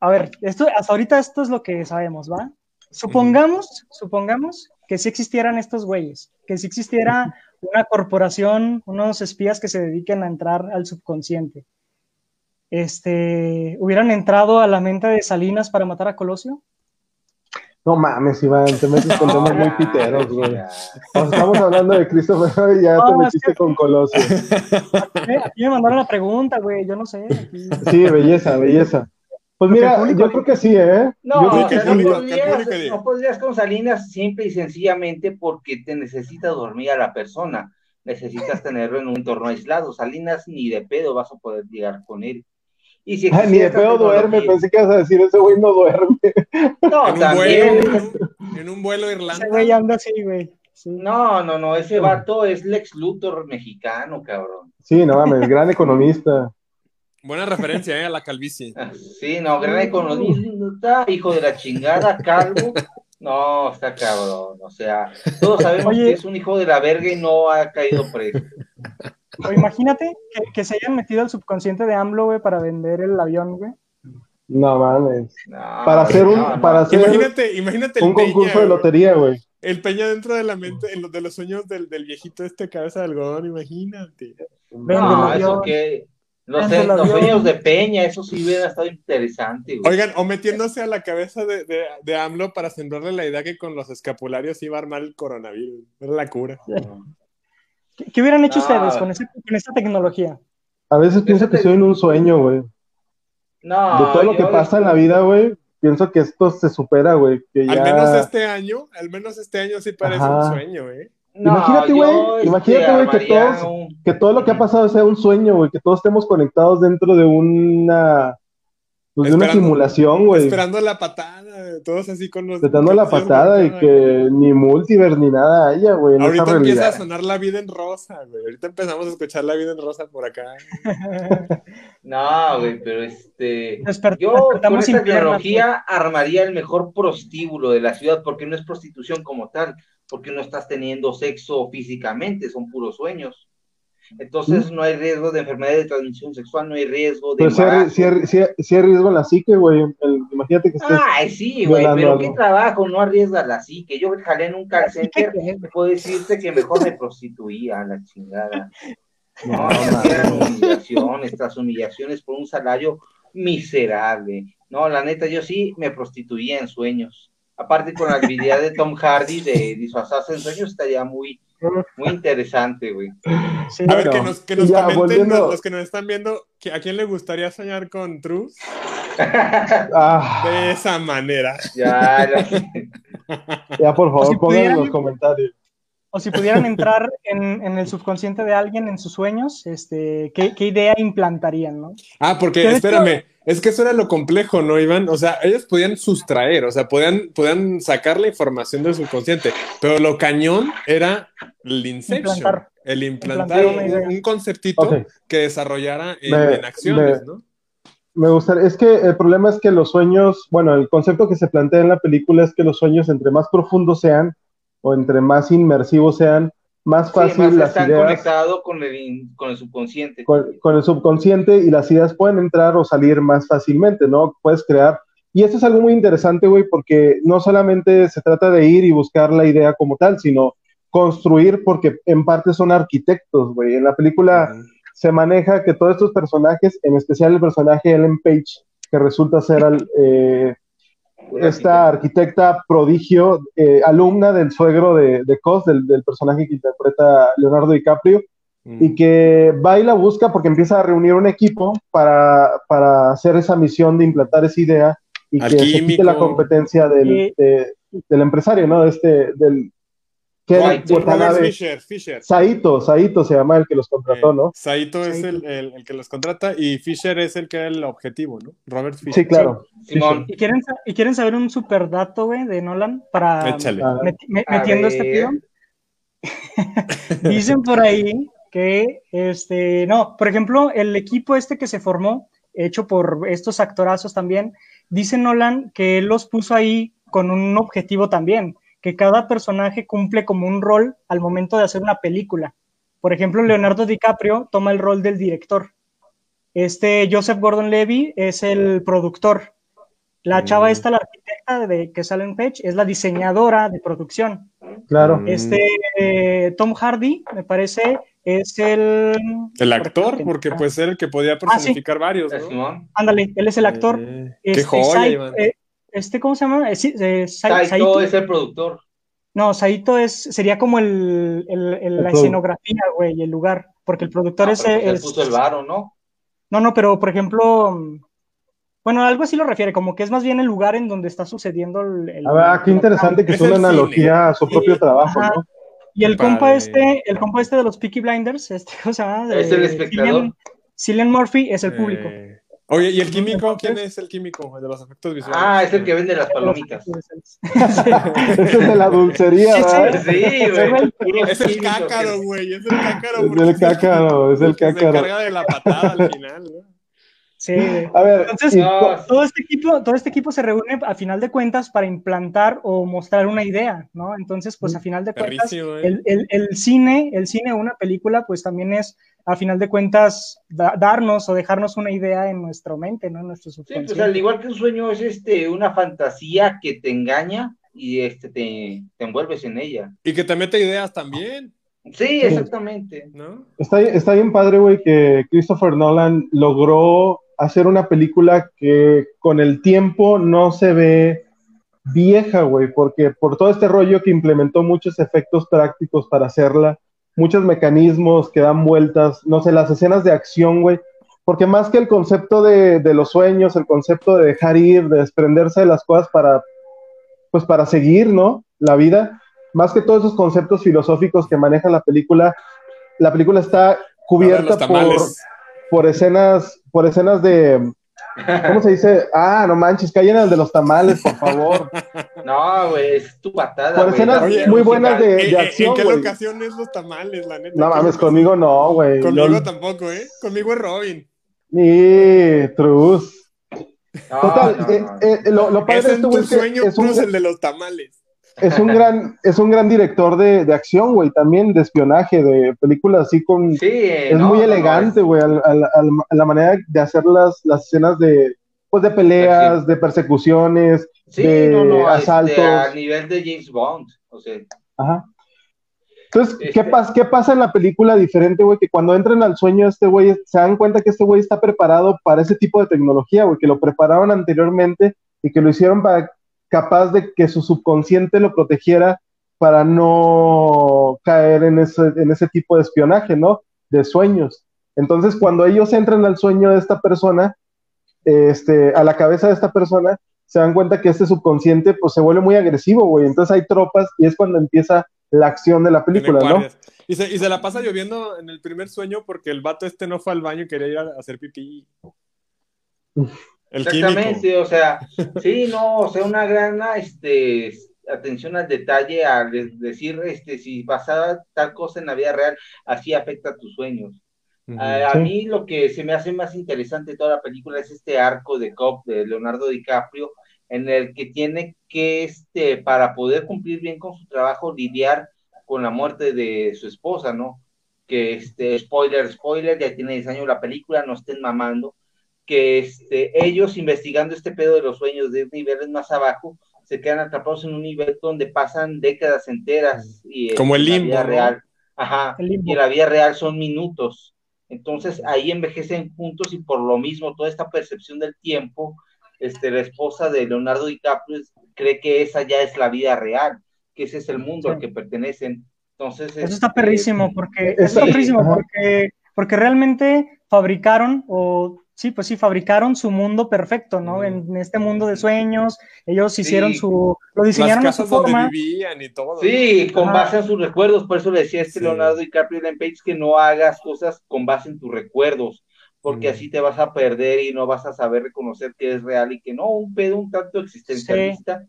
a ver, esto, hasta ahorita esto es lo que sabemos, ¿va? Supongamos, supongamos que si existieran estos güeyes, que si existiera una corporación, unos espías que se dediquen a entrar al subconsciente. Este, ¿hubieran entrado a la mente de Salinas para matar a Colosio? No mames, Iván, te metes con temas muy piteros, güey. ya. O sea, estamos hablando de Christopher y ya No, te metiste que- con Colosio. Aquí me mandaron la pregunta, güey, yo no sé. aquí- Sí, belleza, belleza. Pues mira, público yo creo que sí, ¿eh? No, yo creo o que sea, no, podrías, no podrías con Salinas simple y sencillamente porque te necesita dormir a la persona. Necesitas tenerlo en un entorno aislado. Salinas ni de pedo vas a poder llegar con él. Y si ni de pedo duerme, pensé que ibas a decir ese güey no duerme. No, en un también. vuelo, en un, un vuelo a Irlanda. Ese güey anda así, güey. Sí. No, no, no, ese vato es Lex Luthor mexicano, cabrón. Sí, no mames, gran economista. Buena referencia, ¿eh? A la calvicie. Ah, Sí, no, gran economista, hijo de la chingada, calvo. No, está cabrón. O sea, todos sabemos Oye. que es un hijo de la verga y no ha caído preso. O imagínate que, que se hayan metido al subconsciente de AMLO, güey, para vender el avión, güey. No mames. No, Para hacer un, no, para hacer Imagínate, imagínate el un concurso Peña, de lotería, güey. El Peña dentro de la mente, en los de los sueños del, del viejito este cabeza de algodón, imagínate. Vende No, eso que. Los, sueños de Peña, eso sí hubiera estado interesante, güey. Oigan, o metiéndose a la cabeza de, de, de AMLO para sembrarle la idea que con los escapularios iba a armar el coronavirus. Era la cura. ¿Qué, qué hubieran hecho Ah. ustedes con, ese- con esta tecnología? A veces pienso que estoy en un sueño, güey. No, De todo lo que pasa en la vida, güey, pienso que esto se supera, güey. Que Al menos este año, al menos este año sí parece Ajá. un sueño, ¿eh? No, imagínate, güey, imagínate, güey, que todos, un- que todo lo que ha pasado sea un sueño, güey, que todos estemos conectados dentro de una, pues, de una Esperando- simulación, güey. Esperando la patada, todos así con los. Tratando la patada y que ni multiverse ni nada haya, güey, Ahorita esa empieza a sonar la vida en rosa, güey. Ahorita empezamos a escuchar la vida en rosa por acá. No, güey, pero este. Desper- Yo con esta tecnología armaría el mejor prostíbulo de la ciudad, porque no es prostitución como tal, porque no estás teniendo sexo físicamente, son puros sueños. Entonces no hay riesgo de enfermedad de transmisión sexual, no hay riesgo de Pero si hay, sí hay- sí hay- riesgo en la psique, güey. Imagínate que estés. Ay, sí, güey, pero algo. qué trabajo, no arriesgas la psique. Yo jalé en un call center, puedo decirte que mejor me prostituía a la chingada. No, No, eran humillaciones tras humillaciones por un salario miserable. No, la neta, yo sí me prostituía en sueños. Aparte con la habilidad de Tom Hardy de disfrazarse en sueños estaría muy, muy interesante, güey. Sí, A ver, que nos, que nos ya, comenten volviendo- los que nos están viendo, que ¿a quién le gustaría soñar con Truz Ah, de esa manera? Ya, lo- ya, por favor, si pongan en los comentarios. O si pudieran entrar en, en el subconsciente de alguien en sus sueños, este, ¿qué, qué idea implantarían, no? Ah, porque espérame, es que eso era lo complejo, ¿no, Iván? O sea, ellos podían sustraer, o sea, podían, podían sacar la información del subconsciente, pero lo cañón era el inception, Implantar. el implantar un, Ok. que desarrollara en, Me- en acciones, me- ¿no? Me gustaría, es que el problema es que los sueños, bueno, el concepto que se plantea en la película es que los sueños entre más profundos sean o entre más inmersivos sean, más Sí, fácil más las están ideas conectados con el, con el subconsciente. con, con el subconsciente y las ideas pueden entrar o salir más fácilmente, ¿no? Puedes crear. Y esto es algo muy interesante, güey, porque no solamente se trata de ir y buscar la idea como tal, sino construir, porque en parte son arquitectos, güey. En la película Ujú. se maneja que todos estos personajes, en especial el personaje Ellen Page, que resulta ser al- eh, esta arquitecta prodigio, eh, alumna del suegro de, de Cos, del, del personaje que interpreta Leonardo DiCaprio, y que va y la busca porque empieza a reunir un equipo para, para hacer esa misión de implantar esa idea y que se quite la competencia del, Y- de- del empresario, ¿no? De este, del... Sí, Watanabe. Fisher, Fisher. Saito, Saito se llama el que los contrató, Eh, ¿no? Saito es el, el- el que los contrata y Fisher es el que era el objetivo, ¿no? Robert Fisher. Sí, claro. Simón, ¿Y quieren, ¿Y quieren saber un super dato, güey, de Nolan? Para metiendo este. Dicen por ahí que, este, no, por ejemplo, el equipo este que se formó, hecho por estos actorazos también, dice Nolan que él los puso ahí con un objetivo también, que cada personaje cumple como un rol al momento de hacer una película. Por ejemplo, Leonardo DiCaprio toma el rol del director. Este Joseph Gordon-Levitt es el productor. La chava Mm. esta, la arquitecta de que sale en Page, es la diseñadora de producción. Claro. Mm. Este eh, Tom Hardy, me parece, es el. El actor, por porque ejemplo, pues era el que podía personificar varios. Ándale, él es el actor. Eh, Este, qué joya, eh, este, ¿cómo se llama? Eh, sí, eh, Sai- Saito Saito. es el productor. No, Saito es, sería como el, el- la escenografía, güey, el lugar. Porque el productor Ah, es, pero pues es- puso el varo, ¿no? No, no, pero por ejemplo. Bueno, algo así lo refiere, como que es más bien el lugar en donde está sucediendo el. el- A ver, ah, qué interesante que Es es una analogía a su Sí, propio trabajo, ajá. ¿no? Y el Padre. compa este, el compa este de los Peaky Blinders, este, ¿cómo se llama? Es el De espectador. Cillian, Cillian Murphy es el público. Eh, Oye, ¿y el químico? ¿Quién es el químico de los efectos visuales? Ah, es el que vende las palomitas. Ese es de la dulcería, ¿verdad? Sí, güey. Es el cácaro, güey, es el cácaro. Es el cácaro, es el que Se cácaro. encarga de la patada al final, ¿no? Sí. A ver, Entonces, No, todo este equipo, todo este equipo se reúne a final de cuentas para implantar o mostrar una idea, ¿no? Entonces, pues a final de cuentas, ¿eh? el, el- el cine, el cine, una película, pues también es a final de cuentas da- darnos o dejarnos una idea en nuestra mente, ¿no? En nuestro Sí, subconsciente. pues al igual que un sueño es este una fantasía que te engaña y este te, te envuelves en ella. Y que te mete ideas también, Sí, exactamente. ¿no? está, está bien padre, güey, que Christopher Nolan logró hacer una película que con el tiempo no se ve vieja, güey, porque por todo este rollo que implementó muchos efectos prácticos para hacerla, muchos mecanismos que dan vueltas, no sé, las escenas de acción, güey, porque más que el concepto de, de los sueños, el concepto de dejar ir, de desprenderse de las cosas para, pues para seguir, ¿no? La vida, más que todos esos conceptos filosóficos que maneja la película, la película está cubierta por, por escenas, por escenas de, ¿Cómo se dice? Ah, no manches, callen al de los tamales, por favor. No, güey, es tu patada. Por escenas muy buenas de, de acción. ¿En qué locación es los tamales, la neta? No mames, conmigo no, güey. Conmigo Yo- tampoco, ¿eh? Conmigo es Robin. Ni Trus. No, Total, no, eh, no. eh, lo, lo padre de es esto, tu güey, es que sueño, es un, Cruz, el de los tamales. Es un gran, es un gran director de, de acción, güey, también de espionaje, de películas así con, Sí, es no, muy no, no, elegante, es- güey, al- al- la manera de hacer las, las escenas de, pues, de peleas, de persecuciones, Sí, de no, no, este, asaltos. a nivel de James Bond. O sea, Ajá. Entonces, ¿qué, Este- pas- ¿qué pasa en la película diferente, güey? Que cuando entran al sueño, este güey se dan cuenta que este güey está preparado para ese tipo de tecnología, güey, que lo prepararon anteriormente y que lo hicieron para capaz de que su subconsciente lo protegiera para no caer en ese, en ese tipo de espionaje, ¿no? De sueños. Entonces, cuando ellos entran al sueño de esta persona, este, a la cabeza de esta persona, se dan cuenta que este subconsciente pues se vuelve muy agresivo, güey. Entonces hay tropas y es cuando empieza la acción de la película, ¿no? Y se, y se la pasa lloviendo en el primer sueño porque el vato este no fue al baño y quería ir a hacer pipí. El químico. Exactamente, o sea, sí, no, o sea, una gran este, atención al detalle, al de- decir, este, si pasaba tal cosa en la vida real, así afecta a tus sueños. A, a mí lo que se me hace más interesante de toda la película es este arco de Cop de Leonardo DiCaprio, en el que tiene que, este, para poder cumplir bien con su trabajo, lidiar con la muerte de su esposa, ¿no? Que, este, spoiler, spoiler, ya tiene 10 años la película, no estén mamando, que este, ellos investigando este pedo de los sueños de niveles más abajo, se quedan atrapados en un nivel donde pasan décadas enteras. Y, Como el en la limbo, vida ¿no? real. Ajá, El limbo. y la vida real son minutos. Entonces ahí envejecen juntos y por lo mismo toda esta percepción del tiempo, este, la esposa de Leonardo DiCaprio es- cree que esa ya es la vida real, que ese es el mundo al Sí. que pertenecen. Entonces, Eso está este, perrísimo, porque Está- eso está perrísimo porque, porque realmente fabricaron, o sí, pues sí, fabricaron su mundo perfecto, ¿no? Ujú. En este mundo de sueños, ellos hicieron Sí. su, lo Las diseñaron a su casas donde forma. vivían y todo. Sí, con Ajá. base en sus recuerdos, por eso le decía este Sí. Leonardo DiCaprio y Ellen Page que no hagas cosas con base en tus recuerdos, porque Mm. así te vas a perder y no vas a saber reconocer que es real y que no, un pedo un tanto existencialista,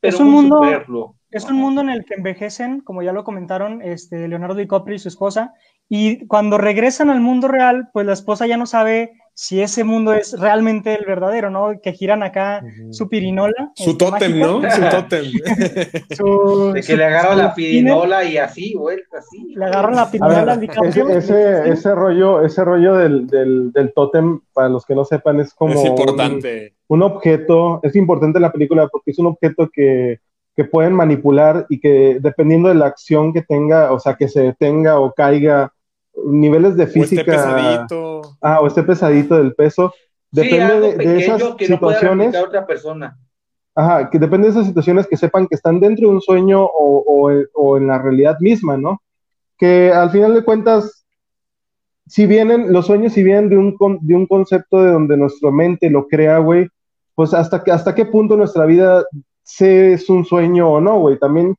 pero Es un mundo- superfluo. Es un mundo en el que envejecen, como ya lo comentaron, este, Leonardo DiCaprio y su esposa, y cuando regresan al mundo real, pues la esposa ya no sabe si ese mundo es realmente el verdadero, ¿no? Que giran acá su pirinola. Su este, tótem, mágica, ¿no? Su tótem. su- De que su- le agarra su la pirinola y así, vuelta, así. Le agarran la pirinola al ver, ese, ese, ese rollo, ese rollo del, del, del tótem, para los que no sepan, es como es un- importante. un objeto, es importante en la película porque es un objeto que, que pueden manipular y que dependiendo de la acción que tenga, o sea, que se detenga o caiga, niveles de O esté física, pesadito. ah, o esté pesadito del peso, Sí, depende algo de, de esas que no situaciones, replicar otra persona. ajá, que depende de esas situaciones que sepan que están dentro de un sueño o, o, o en la realidad misma, ¿no? Que al final de cuentas, si vienen, los sueños si vienen de un, con- de un concepto de donde nuestra mente lo crea, güey, pues hasta, que- hasta qué punto nuestra vida se es un sueño o no, güey. También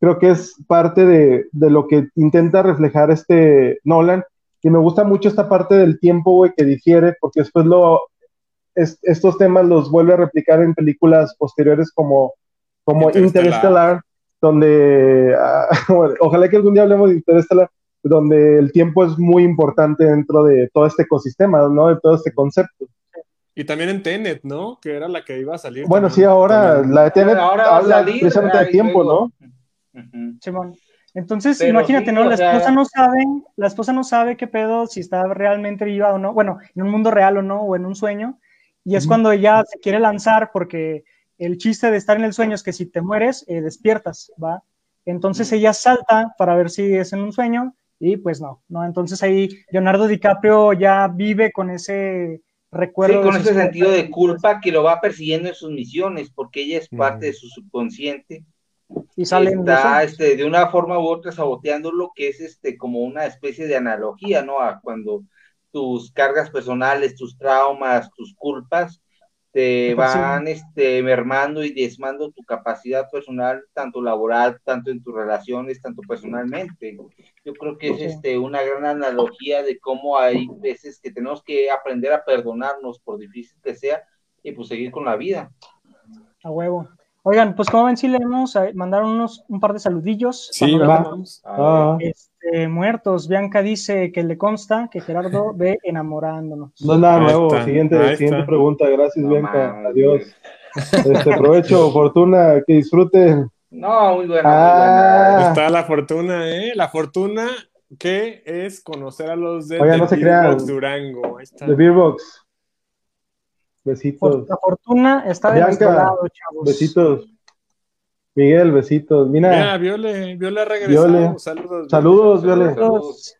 creo que es parte de, de lo que intenta reflejar este Nolan. Y me gusta mucho esta parte del tiempo, güey, que difiere, porque después lo, es- estos temas los vuelve a replicar en películas posteriores como, como Interestelar. Interstellar, donde, bueno, ojalá que algún día hablemos de Interstellar, donde el tiempo es muy importante dentro de todo este ecosistema, ¿no? De todo este concepto. Y también en Tenet, ¿no? Que era la que iba a salir. Bueno, también. sí, ahora También. la de Tenet Ahora habla salir, precisamente de tiempo, luego- Simón. Entonces, Pero imagínate, sí, ¿no? La sea- esposa no sabe, la esposa no sabe qué pedo, si está realmente viva o no, bueno, en un mundo real o no, o en un sueño, y es cuando ella se quiere lanzar porque el chiste de estar en el sueño es que si te mueres, eh, despiertas, ¿va? Entonces ella salta para ver si es en un sueño y pues no, ¿no? Entonces ahí Leonardo DiCaprio ya vive con ese recuerdo. Sí, con ese sentido de culpa que lo va persiguiendo en sus misiones, porque ella es parte Ujú. de su subconsciente. Y salen está este, de una forma u otra saboteándolo, que es este, como una especie de analogía, ¿no? A cuando tus cargas personales, tus traumas, tus culpas, te Pues sí. van este, mermando y diezmando tu capacidad personal, tanto laboral, tanto en tus relaciones, tanto personalmente. Yo creo que es este, una gran analogía de cómo hay veces que tenemos que aprender a perdonarnos, por difícil que sea, y pues seguir con la vida. A huevo. Oigan, pues como ven, sí leemos, eh, mandaron unos, un par de saludillos. Sí, vamos. Ah. Este, muertos. Bianca dice que le consta que Gerardo ve enamorándonos. no es nada Ahí nuevo. está, Siguiente, ahí siguiente está. pregunta. Gracias, No Bianca. Adiós. Este, provecho, fortuna, que disfruten. No, muy buena, Ah. muy buena. Está la fortuna, ¿eh? La fortuna que es conocer a los de Oigan, no The se crean. Beatbox Durango. Ahí está. The Beerbox. Besitos. La fortuna está de Bianca, nuestro lado, chavos. Besitos. Miguel, besitos. Mira, Mira, Viole, Viole ha regresado. Viole. Saludos. saludos, Viole. Saludos.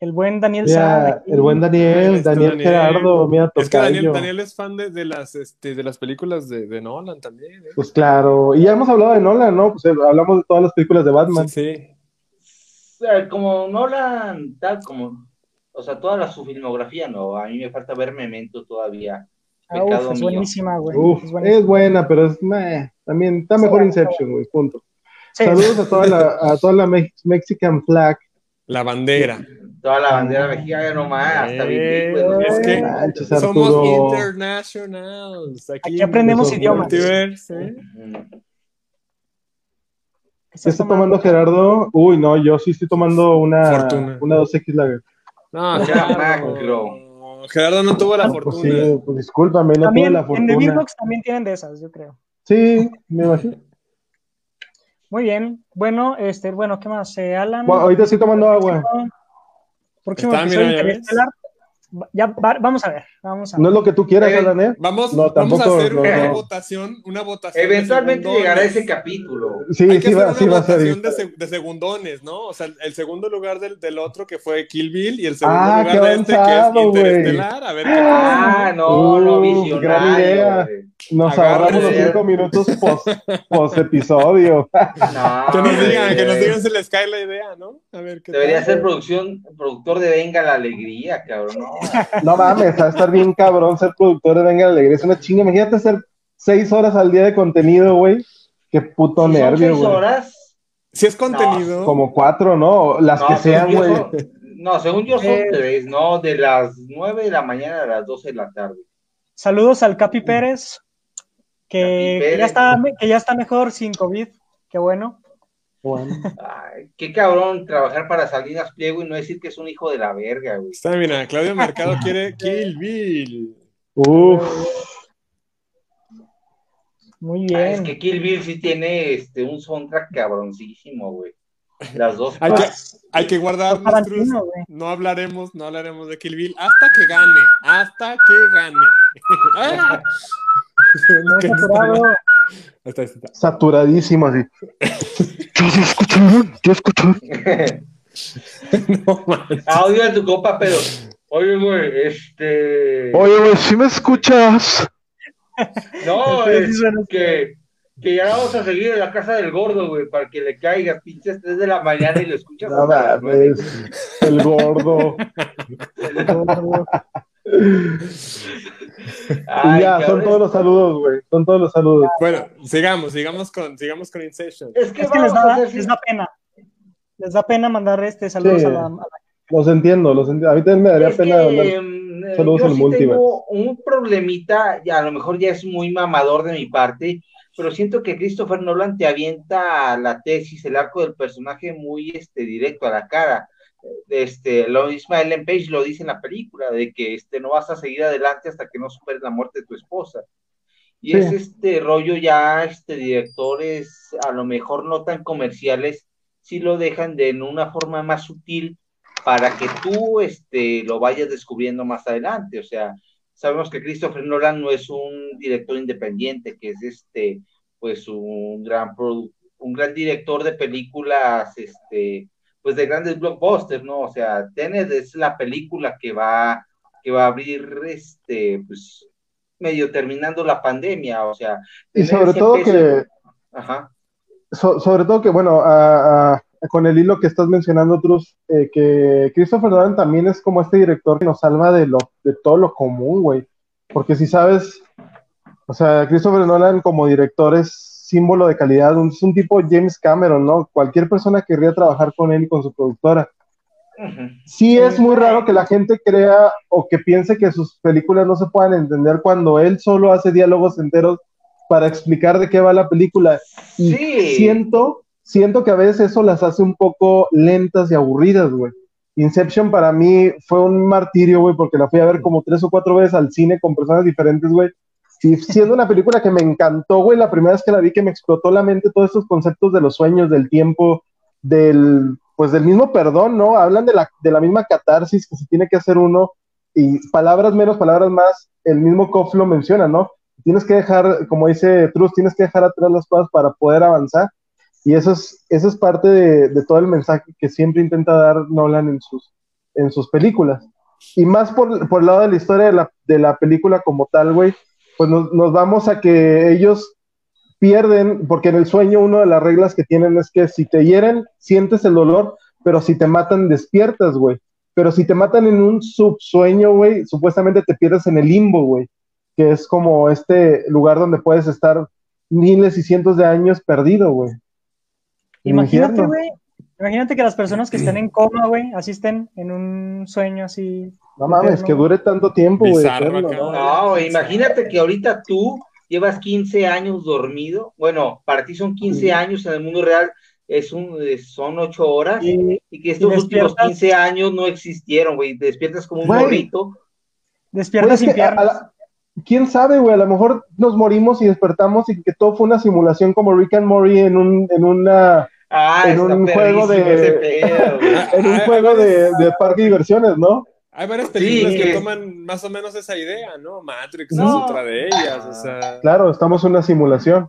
El buen Daniel Mira, el buen Daniel, Daniel, Daniel. Gerardo, mira, Es que Daniel. Daniel es fan de, de las, este, de las películas de, de Nolan también. ¿eh? Pues claro, y ya hemos hablado de Nolan, ¿no? Pues eh, hablamos de todas las películas de Batman. Sí, sí. O sea, como Nolan, tal como, o sea, toda la, su filmografía, no, a mí me falta ver Memento todavía. Ah, uf, es mío. buenísima, güey. Uf, es buenísima. es buena, pero es meh, también está Sí, mejor Inception, güey, punto. Sí. Saludos a toda la, a toda la Mex- Mexican flag. La bandera. Toda la bandera mexicana nomás, hasta Eh, es que Manches, somos Arturo. internationals. Aquí, Aquí aprendemos idiomas. ¿eh? ¿Qué ¿Qué está tomando Gerardo? Uy, no, yo sí estoy tomando una, Fortuna. una 2X Lager. No, Gerardo. macro. Gerardo no tuvo la Pues fortuna. sí, pues discúlpame, no También tuve la en The fortuna. Beatbox también tienen de esas, yo creo. Sí, me imagino. Muy bien. Bueno, este, bueno, ¿qué más? Eh, Alan. Bueno, ahorita estoy tomando agua. Próximo Está, episodio mira, ya va- vamos a ver, vamos a ver. No es lo que tú quieras, Alan, ¿eh? Vamos, No, vamos a tampoco, hacer no, una no. votación, una votación. Eventualmente llegará ese capítulo. Sí, Hay que sí hacer va, una sí va a ser. votación de, se- de segundones, ¿no? O sea, el segundo lugar del, del otro que fue Kill Bill y el segundo Ah, lugar qué de este que es. Interestelar. A ver qué Ah, no, no, Uh, visionario. gran idea. güey. Nos Agárrate. ahorramos los cinco minutos post, post episodio. No, Que nos digan, que nos digan si les cae la idea, ¿no? A ver qué Debería tal. ser producción, productor de Venga la Alegría, cabrón. No, No mames, va a estar bien cabrón ser productor de Venga la Alegría. Es una chinga. Imagínate hacer seis horas al día de contenido, güey. Qué puto Si son nervio, seis güey. horas. Si es contenido. Como cuatro, ¿no? Las No, que sean, güey. No, según yo son Eh. tres, ¿no? De las nueve de la mañana a las doce de la tarde. Saludos al Capi Pérez, que, ya está, que ya está mejor sin COVID. Qué bueno. Bueno. Ay, qué cabrón trabajar para Salinas Pliego y no decir que es un hijo de la verga, güey. Está, mira, Claudio Mercado quiere Kill Bill. Uf. Muy Ah, bien. es que Kill Bill sí tiene este, un soundtrack cabroncísimo, güey. Las dos. Hay que, partes. hay que guardar güey. No hablaremos, no hablaremos de Kill Bill hasta que gane, hasta que gane. Saturado. está, está. Saturadísimo, así. ¿Ya se escucharon? ¿Ya escucharon? No manches. Audio de tu compa, pero. Oye, güey, este. Oye, güey, ¿sí me escuchas? No, es que, que ya vamos a seguir en la casa del gordo, güey, para que le caiga pinches 3 de la mañana y lo escuchas las nueve. mames. El gordo. Ay, y ya, son todos los saludos, güey. Son todos los saludos. Bueno, sigamos, sigamos con, sigamos con Inception. Es que, Es que les da, les da pena. Les da pena mandar este saludos Sí. a la, a la- Los entiendo, los entiendo. A mí también me daría Es pena que, mandar- eh, saludos yo al sí multiverse. tengo un problemita, ya a lo mejor ya es muy mamador de mi parte, pero siento que Christopher Nolan te avienta la tesis, el arco del personaje muy este, directo a la cara. Este, lo mismo Ellen Page lo dice en la película, de que este, no vas a seguir adelante hasta que no superes la muerte de tu esposa. Y Sí. es este rollo ya, este, directores a lo mejor no tan comerciales, sí lo dejan de en una forma más sutil para que tú este, lo vayas descubriendo más adelante. O sea, sabemos que Christopher Nolan no es un director independiente, que es este, pues un gran un gran director de películas, este, pues de grandes blockbusters, ¿no? O sea, Tenet es la película que va, que va a abrir, este, pues, medio terminando la pandemia, o sea. Y sobre todo que, Ajá. so- sobre todo que, bueno, a- a- con el hilo que estás mencionando, Trus, eh, que Christopher Nolan también es como este director que nos salva de, lo, de todo lo común, güey. Porque si sabes, o sea, Christopher Nolan como director es símbolo de calidad, es un tipo James Cameron, ¿no? Cualquier persona querría trabajar con él y con su productora. Sí es muy raro que la gente crea o que piense que sus películas no se puedan entender cuando él solo hace diálogos enteros para explicar de qué va la película. Y siento, siento que a veces eso las hace un poco lentas y aburridas, güey. Inception para mí fue un martirio, güey, porque la fui a ver como tres o cuatro veces al cine con personas diferentes, güey. Y siendo una película que me encantó, güey, la primera vez que la vi que me explotó la mente todos estos conceptos de los sueños, del tiempo, del, pues del mismo perdón, ¿no? Hablan de la, de la misma catarsis que se tiene que hacer uno y palabras menos, palabras más, el mismo Koff lo menciona, ¿no? Tienes que dejar, como dice Trus, tienes que dejar atrás las cosas para poder avanzar. Y eso es, eso es parte de, todo el mensaje que siempre intenta dar Nolan en sus, en sus películas. Y más por, por el lado de la historia de la, de la película como tal, güey, pues nos, nos, vamos a que ellos pierden, porque en el sueño una de las reglas que tienen es que si te hieren, sientes el dolor, pero si te matan, despiertas, güey. Pero si te matan en un subsueño, güey, supuestamente te pierdes en el limbo, güey, que es como este lugar donde puedes estar miles y cientos de años perdido, güey. Imagínate, güey, imagínate que las personas que estén en coma, güey, así estén en un sueño así. No mames, que dure tanto tiempo, güey. No, imagínate que ahorita tú llevas 15 años dormido. Bueno, para ti son 15 años en el mundo real, es un, son 8 horas. Y, que estos últimos 15 años no existieron, güey. Despiertas como un morrito. Despiertas sin piernas quién sabe, güey, a lo mejor nos morimos y despertamos y que todo fue una simulación como Rick and Morty en un, en una ah, en un juego de en un juego de, de, parque de diversiones, ¿no? Hay varias películas que, toman más o menos esa idea, ¿no? Matrix es otra de ellas, o sea... Claro, estamos en una simulación.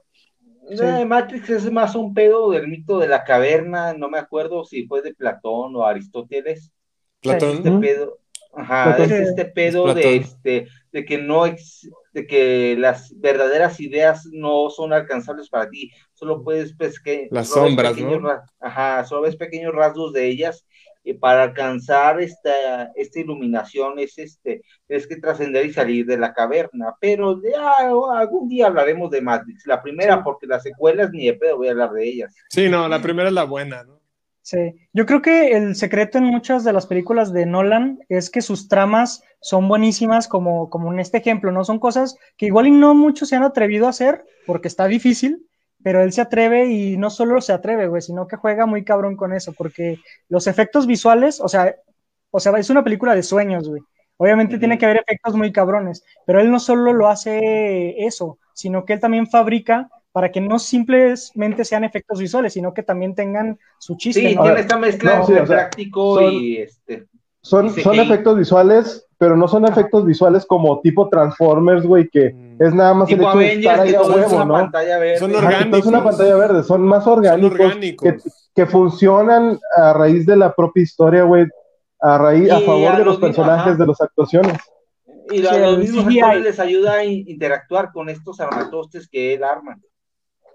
Matrix es más un pedo del mito de la caverna, no me acuerdo si fue de Platón o Aristóteles. Platón. Este pedo, ajá, es este pedo de este de que no de que las verdaderas ideas no son alcanzables para ti, solo puedes pues, que las sombras, ¿no? Ajá, solo ves pequeños rasgos de ellas y para alcanzar esta, esta iluminación es este, es que trascender y salir de la caverna, pero de, algún día hablaremos de Matrix, la primera, porque las secuelas ni de pedo voy a hablar de ellas. Sí, no, la primera es la buena, ¿no? Sí, yo creo que el secreto en muchas de las películas de Nolan es que sus tramas son buenísimas, como, como en este ejemplo, ¿no? Son cosas que igual y no muchos se han atrevido a hacer porque está difícil, pero él se atreve y no solo se atreve, güey, sino que juega muy cabrón con eso, porque los efectos visuales, o sea, o sea, es una película de sueños, güey. Obviamente tiene que haber efectos muy cabrones, pero él no solo lo hace eso, sino que él también fabrica para que no simplemente sean efectos visuales, sino que también tengan su chiste. Sí, tiene esta mezcla práctico y este. Son, son efectos visuales, pero no son efectos visuales como tipo Transformers, güey, que mm. es nada más el hecho de estar ahí a huevo, ¿no? Son orgánicos. Es una pantalla verde, son más orgánicos, Que, funcionan a raíz de la propia historia, güey, a raíz, a favor de los, personajes, de las actuaciones. Y a los mismos actores les ayuda a interactuar con estos armatostes que él arma.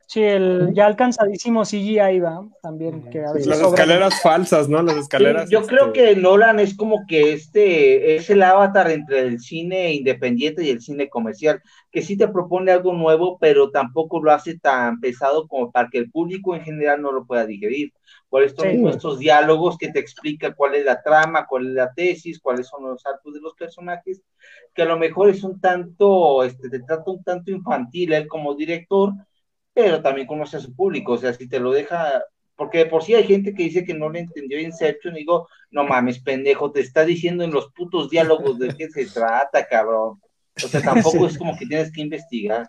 Sí, el ya alcanzadísimo CGI va también. Que a veces Las escaleras falsas, ¿no? Las escaleras. yo creo este, que Nolan es como que este es el avatar entre el cine independiente y el cine comercial, que sí te propone algo nuevo, pero tampoco lo hace tan pesado como para que el público en general no lo pueda digerir. Por esto estos diálogos que te explican cuál es la trama, cuál es la tesis, cuáles son los actos de los personajes, que a lo mejor es un tanto, este, te trata un tanto infantil él como director pero también conoce a su público, o sea, si te lo deja, porque por sí hay gente que dice que no le entendió Inception, y digo, no mames, pendejo, te está diciendo en los putos diálogos de qué se trata, cabrón. O sea, tampoco es como que tienes que investigar.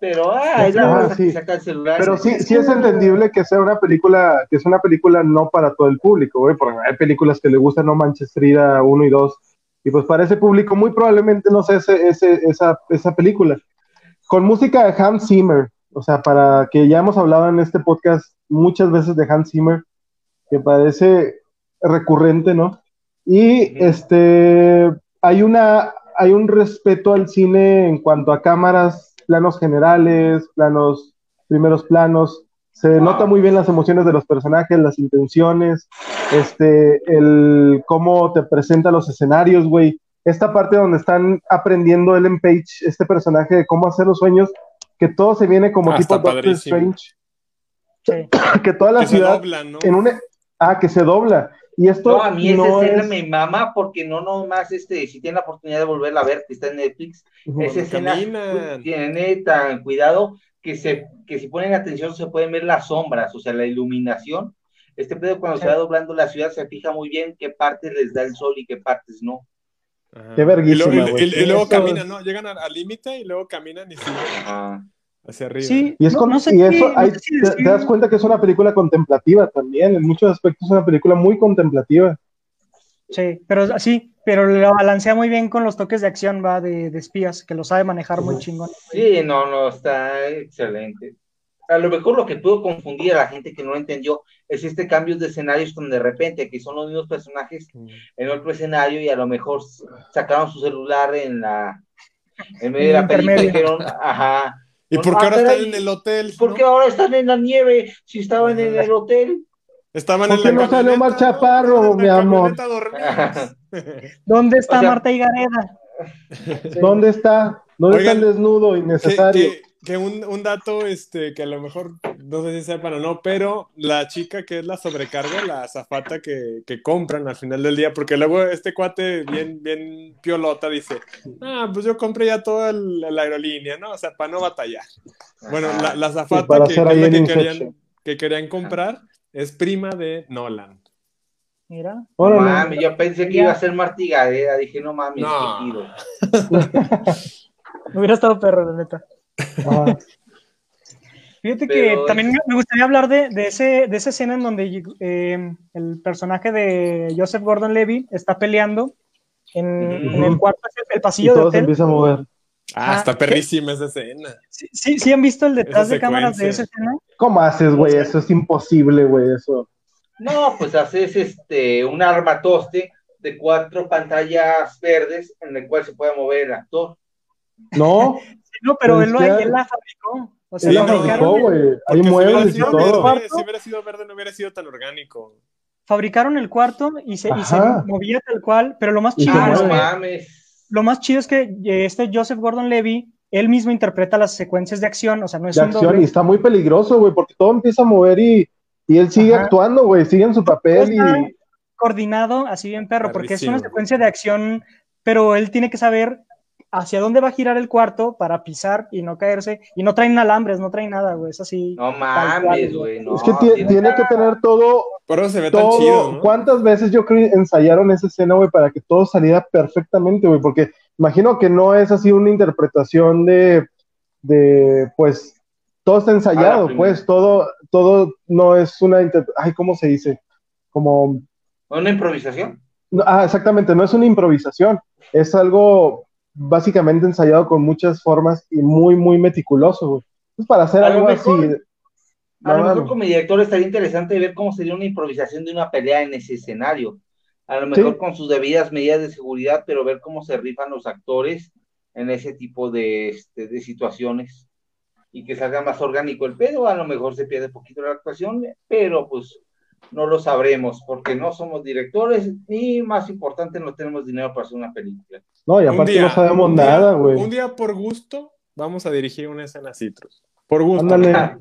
Pero, ah, es la sí. saca el celular. Pero sí, sí es entendible que sea una película, que es una película no para todo el público, güey, porque hay películas que le gustan No Manches Frida 1 y 2, y pues para ese público muy probablemente no sé ese, ese, esa, esa película. Con música de Hans Zimmer, o sea, para que ya hemos hablado en este podcast muchas veces de Hans Zimmer, que parece recurrente, ¿no? Y este, hay una, hay un respeto al cine en cuanto a cámaras, planos generales, planos, primeros planos. Se nota muy bien las emociones de los personajes, las intenciones, este, el cómo te presenta los escenarios, güey. esta parte donde están aprendiendo Ellen Page, este personaje de cómo hacer los sueños, que todo se viene como Ah, tipo Doctor. Strange, Sí. que toda la Que se ciudad doblan, ¿no? en un ah que se dobla y esto No, a mí esa no escena es- me mama porque no nomás, este, si tienen la oportunidad de volverla a ver, que está en Netflix, Ujú. esa escena caminan. tiene tan cuidado que se, que si ponen atención se pueden ver las sombras, o sea, la iluminación. Este pedo cuando se va doblando la ciudad se fija muy bien qué partes les da el sol y qué partes no. Ajá. Qué verguísima, Y luego, y- güey. y- y luego Eso- caminan, ¿no? Llegan al límite y luego caminan y siguen Ajá. hacia arriba. Sí, y es no- con- no sé y qué- eso no sé te, das cuenta que es una película contemplativa también en muchos aspectos es una película muy contemplativa Sí, pero sí, pero lo balancea muy bien con los toques de acción, va, de, de espías, que lo sabe manejar muy chingón. Sí, no, no, está excelente. A lo mejor lo que pudo confundir a la gente que no lo entendió es este cambio de escenarios donde de repente que son los mismos personajes Mm. en otro escenario y a lo mejor sacaron su celular en la en medio de la película y dijeron, ajá. ¿Y por qué Ah, ahora están en el hotel? ¿Por no? qué ahora están en la nieve si estaban en el hotel? Estaban ¿Por en qué la no salió Omar Chaparro, mi amor? ¿Dónde está O sea- Marta Higareda? dónde está dónde Oigan, está el desnudo innecesario que- que un, un dato este, que a lo mejor no sé si sepan o no, pero la chica que es la sobrecarga, la azafata que, que compran al final del día, porque luego este cuate bien, bien piolota dice, ah, pues yo compré ya toda el- la aerolínea, ¿no? O sea, para no batallar. Bueno, la, la Sí, azafata que, querían, que querían comprar es prima de Nolan. Mira. Mames, yo pensé que iba a ser Martigadera, dije, no mames, No. tiro. Hubiera estado perro, la neta. Fíjate Pero que también me gustaría hablar de, de, ese, de esa escena en donde eh, el personaje de Joseph Gordon-Levy está peleando en, el cuarto, el y pasillo de todo se hotel. empieza a mover Ah, Ah, está perrísima esa escena. ¿Sí, sí, sí han visto el detrás Esa de cámaras de esa escena? cómo haces güey eso es imposible güey eso No, pues haces este un armatoste de cuatro pantallas verdes en el cual se puede mover el actor. no No, pero él, lo- ya- él la fabricó. O sea, él la fabricó güey hay si muebles y sido todo verde, si hubiera sido verde no hubiera sido tan orgánico. fabricaron el cuarto y se, y se movía tal cual, pero lo más chido Ah, es no que, mames. lo más chido es que eh, este Joseph Gordon-Levy, él mismo interpreta las secuencias de acción, o sea, no es de un acción doble. y está muy peligroso güey porque todo empieza a mover y y él sigue Ajá. actuando güey sigue en su papel Está y coordinado así bien perro, porque es una secuencia de acción, pero él tiene que saber hacia dónde va a girar el cuarto para pisar y no caerse, y no traen alambres, no traen nada, güey, es así. No mames, güey. No, es que tie- tiene- tiene que tener todo Pero se ve tan todo, chido, ¿no? ¿cuántas veces yo creo ensayaron esa escena, güey, para que todo saliera perfectamente, güey? Porque imagino que no es así una interpretación de, de pues, todo está ensayado, pues, todo, todo no es una, ay, ¿cómo se dice? Como, ¿Una improvisación? no, ah, exactamente, no es una improvisación, es algo básicamente ensayado con muchas formas y muy, muy meticuloso, güey. Es para hacer algo mejor- así. A lo mejor como director estaría interesante ver cómo sería una improvisación de una pelea en ese escenario. A lo mejor Sí. con sus debidas medidas de seguridad, pero ver cómo se rifan los actores en ese tipo de, este, de situaciones y que salga más orgánico el pedo. A lo mejor se pierde poquito la actuación, pero pues no lo sabremos porque no somos directores y más importante no tenemos dinero para hacer una película. No, y aparte día- no sabemos día- nada, güey. Un día por gusto vamos a dirigir una escena Citrus. Por gusto. Ándale.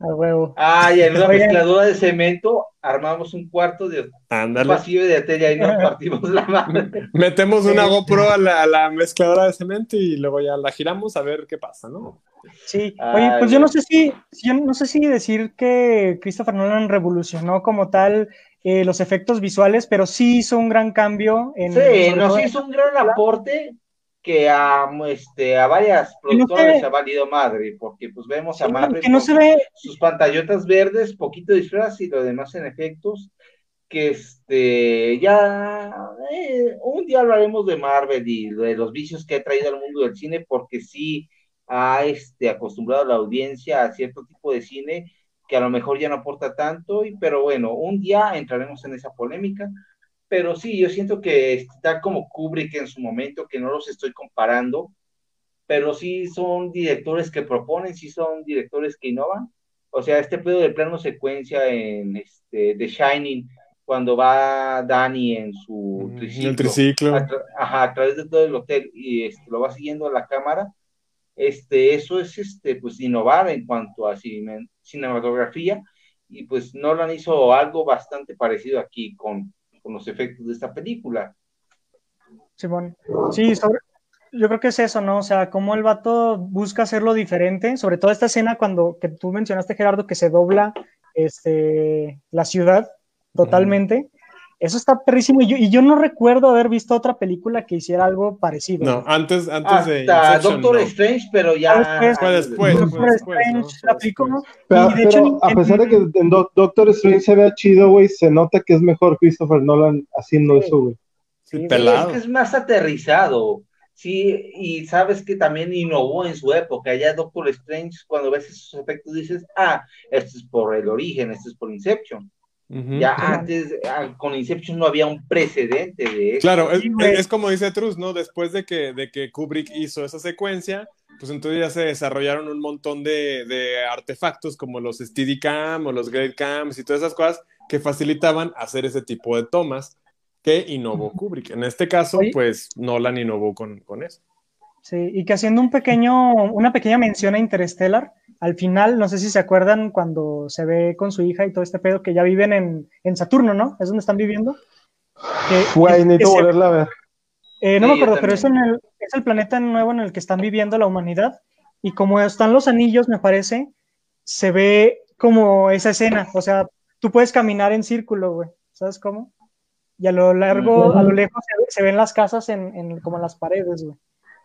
A huevo. Ah, y en una Oye. mezcladora de cemento armamos un cuarto de un Ándale. pasillo de tela y nos partimos la madre. Metemos una GoPro a la, a la mezcladora de cemento y luego ya la giramos a ver qué pasa, ¿no? Sí, oye, pues yo no sé si, yo no sé si decir que Christopher Nolan revolucionó como tal eh, los efectos visuales, pero sí hizo un gran cambio en Sí, nos hizo un gran aporte que a, este, a varias no productoras se- se ha valido madre, porque pues vemos a sí, Marvel que no con se ve, sus pantallotas verdes, poquito disfraz y lo demás en efectos, que este, ya eh, un día hablaremos de Marvel y de los vicios que ha traído al mundo del cine, porque sí ha este, acostumbrado a la audiencia a cierto tipo de cine que a lo mejor ya no aporta tanto, y, pero bueno, un día entraremos en esa polémica. Pero sí, yo siento que está como Kubrick en su momento, que no los estoy comparando, pero sí son directores que proponen, sí son directores que innovan. O sea, este pedo de plano secuencia en este, The Shining, cuando va Dani en su Mm, triciclo, el triciclo. A, tra- ajá, a través de todo el hotel y este, lo va siguiendo a la cámara, este, eso es este, pues innovar en cuanto a cine- cinematografía y pues Nolan hizo algo bastante parecido aquí con, con los efectos de esta película. Simón. Sí, sobre- yo creo que es eso, ¿no? O sea, cómo el vato busca hacerlo diferente, sobre todo esta escena cuando que tú mencionaste, Gerardo, que se dobla este, la ciudad totalmente. Eso está perrísimo. Y yo, y yo no recuerdo haber visto otra película que hiciera algo parecido. No, antes, antes de Inception, Doctor no. Strange, pero ya... Después- Fue después, Doctor fue después, Strange ¿no? la aplicó, ¿no? Pero, Y de hecho, a en- pesar de que en Doctor Strange se vea chido, güey, se nota que es mejor Christopher Nolan haciendo Sí. eso, güey. Sí, Sí, Sí, pelado. es que es más aterrizado. Sí, y sabes que también innovó en su época. Ya Doctor Strange, cuando ves esos efectos, dices, ah, esto es por el origen, esto es por Inception. Ya antes, ah, con Inception no había un precedente de eso. Claro, es, como dice Truz, ¿no? Después de que, de que Kubrick hizo esa secuencia, pues entonces ya se desarrollaron un montón de, de artefactos como los Steadicam o los Great Cams y todas esas cosas que facilitaban hacer ese tipo de tomas que innovó Kubrick. En este caso, Oye. pues Nolan innovó con, con eso. Sí, y que haciendo un pequeño, una pequeña mención a Interstellar, al final, no sé si se acuerdan cuando se ve con su hija y todo este pedo, que ya viven en, en Saturno, ¿no? Es donde están viviendo. Güey, que necesito volverla a ver. eh, no Sí, me acuerdo, pero es, en el, es el planeta nuevo en el que están viviendo la humanidad. Y como están los anillos, me parece, se ve como esa escena. O sea, tú puedes caminar en círculo, güey. ¿Sabes cómo? Y a lo largo, a lo lejos se ven las casas en, en- como en las paredes, güey.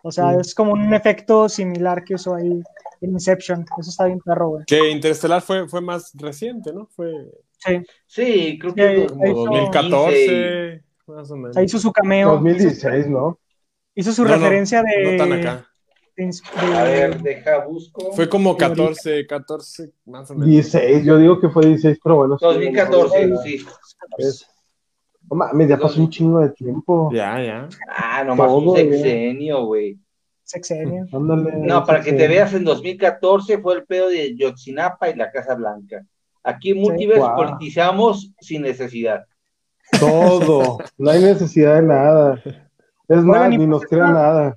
O sea, Sí. es como un efecto similar que usó ahí en Inception. Eso está bien perro, güey. Que Interstellar fue, fue más reciente, ¿no? Fue Sí. Sí, creo Sí, que como hizo- 2014, más o menos. Ahí hizo su cameo. 2016, ¿no? Hizo, su No, no, referencia de. No tan acá. de A ver, deja busco. Fue como Sí, ahorita. 14, 14, más o menos. 16, yo digo que fue 16, pero bueno. sí, 2014, no, sí. es- No mames, ya pasó un chingo de tiempo. Ya, ya. Ah, nomás Todo, un sexenio, güey. Sexenio. Ándale. No, para que te veas, en 2014 fue el pedo de Yotzinapa y la Casa Blanca. Aquí en Multiverse Wow. politizamos sin necesidad. Todo. No hay necesidad de nada. Es más, y ni pues nos crea nada.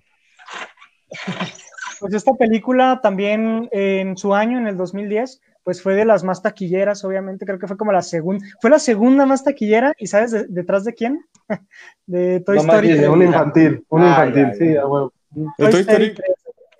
Pues esta película también en su año, en el 2010, pues fue de las más taquilleras, obviamente, creo que fue como la segunda, fue la segunda más taquillera, ¿y sabes de- detrás de quién? De Toy No más Story dice Sí, 3. un infantil, un Ah, infantil, ya, sí, ya. a huevo. ¿El Toy Story? 3,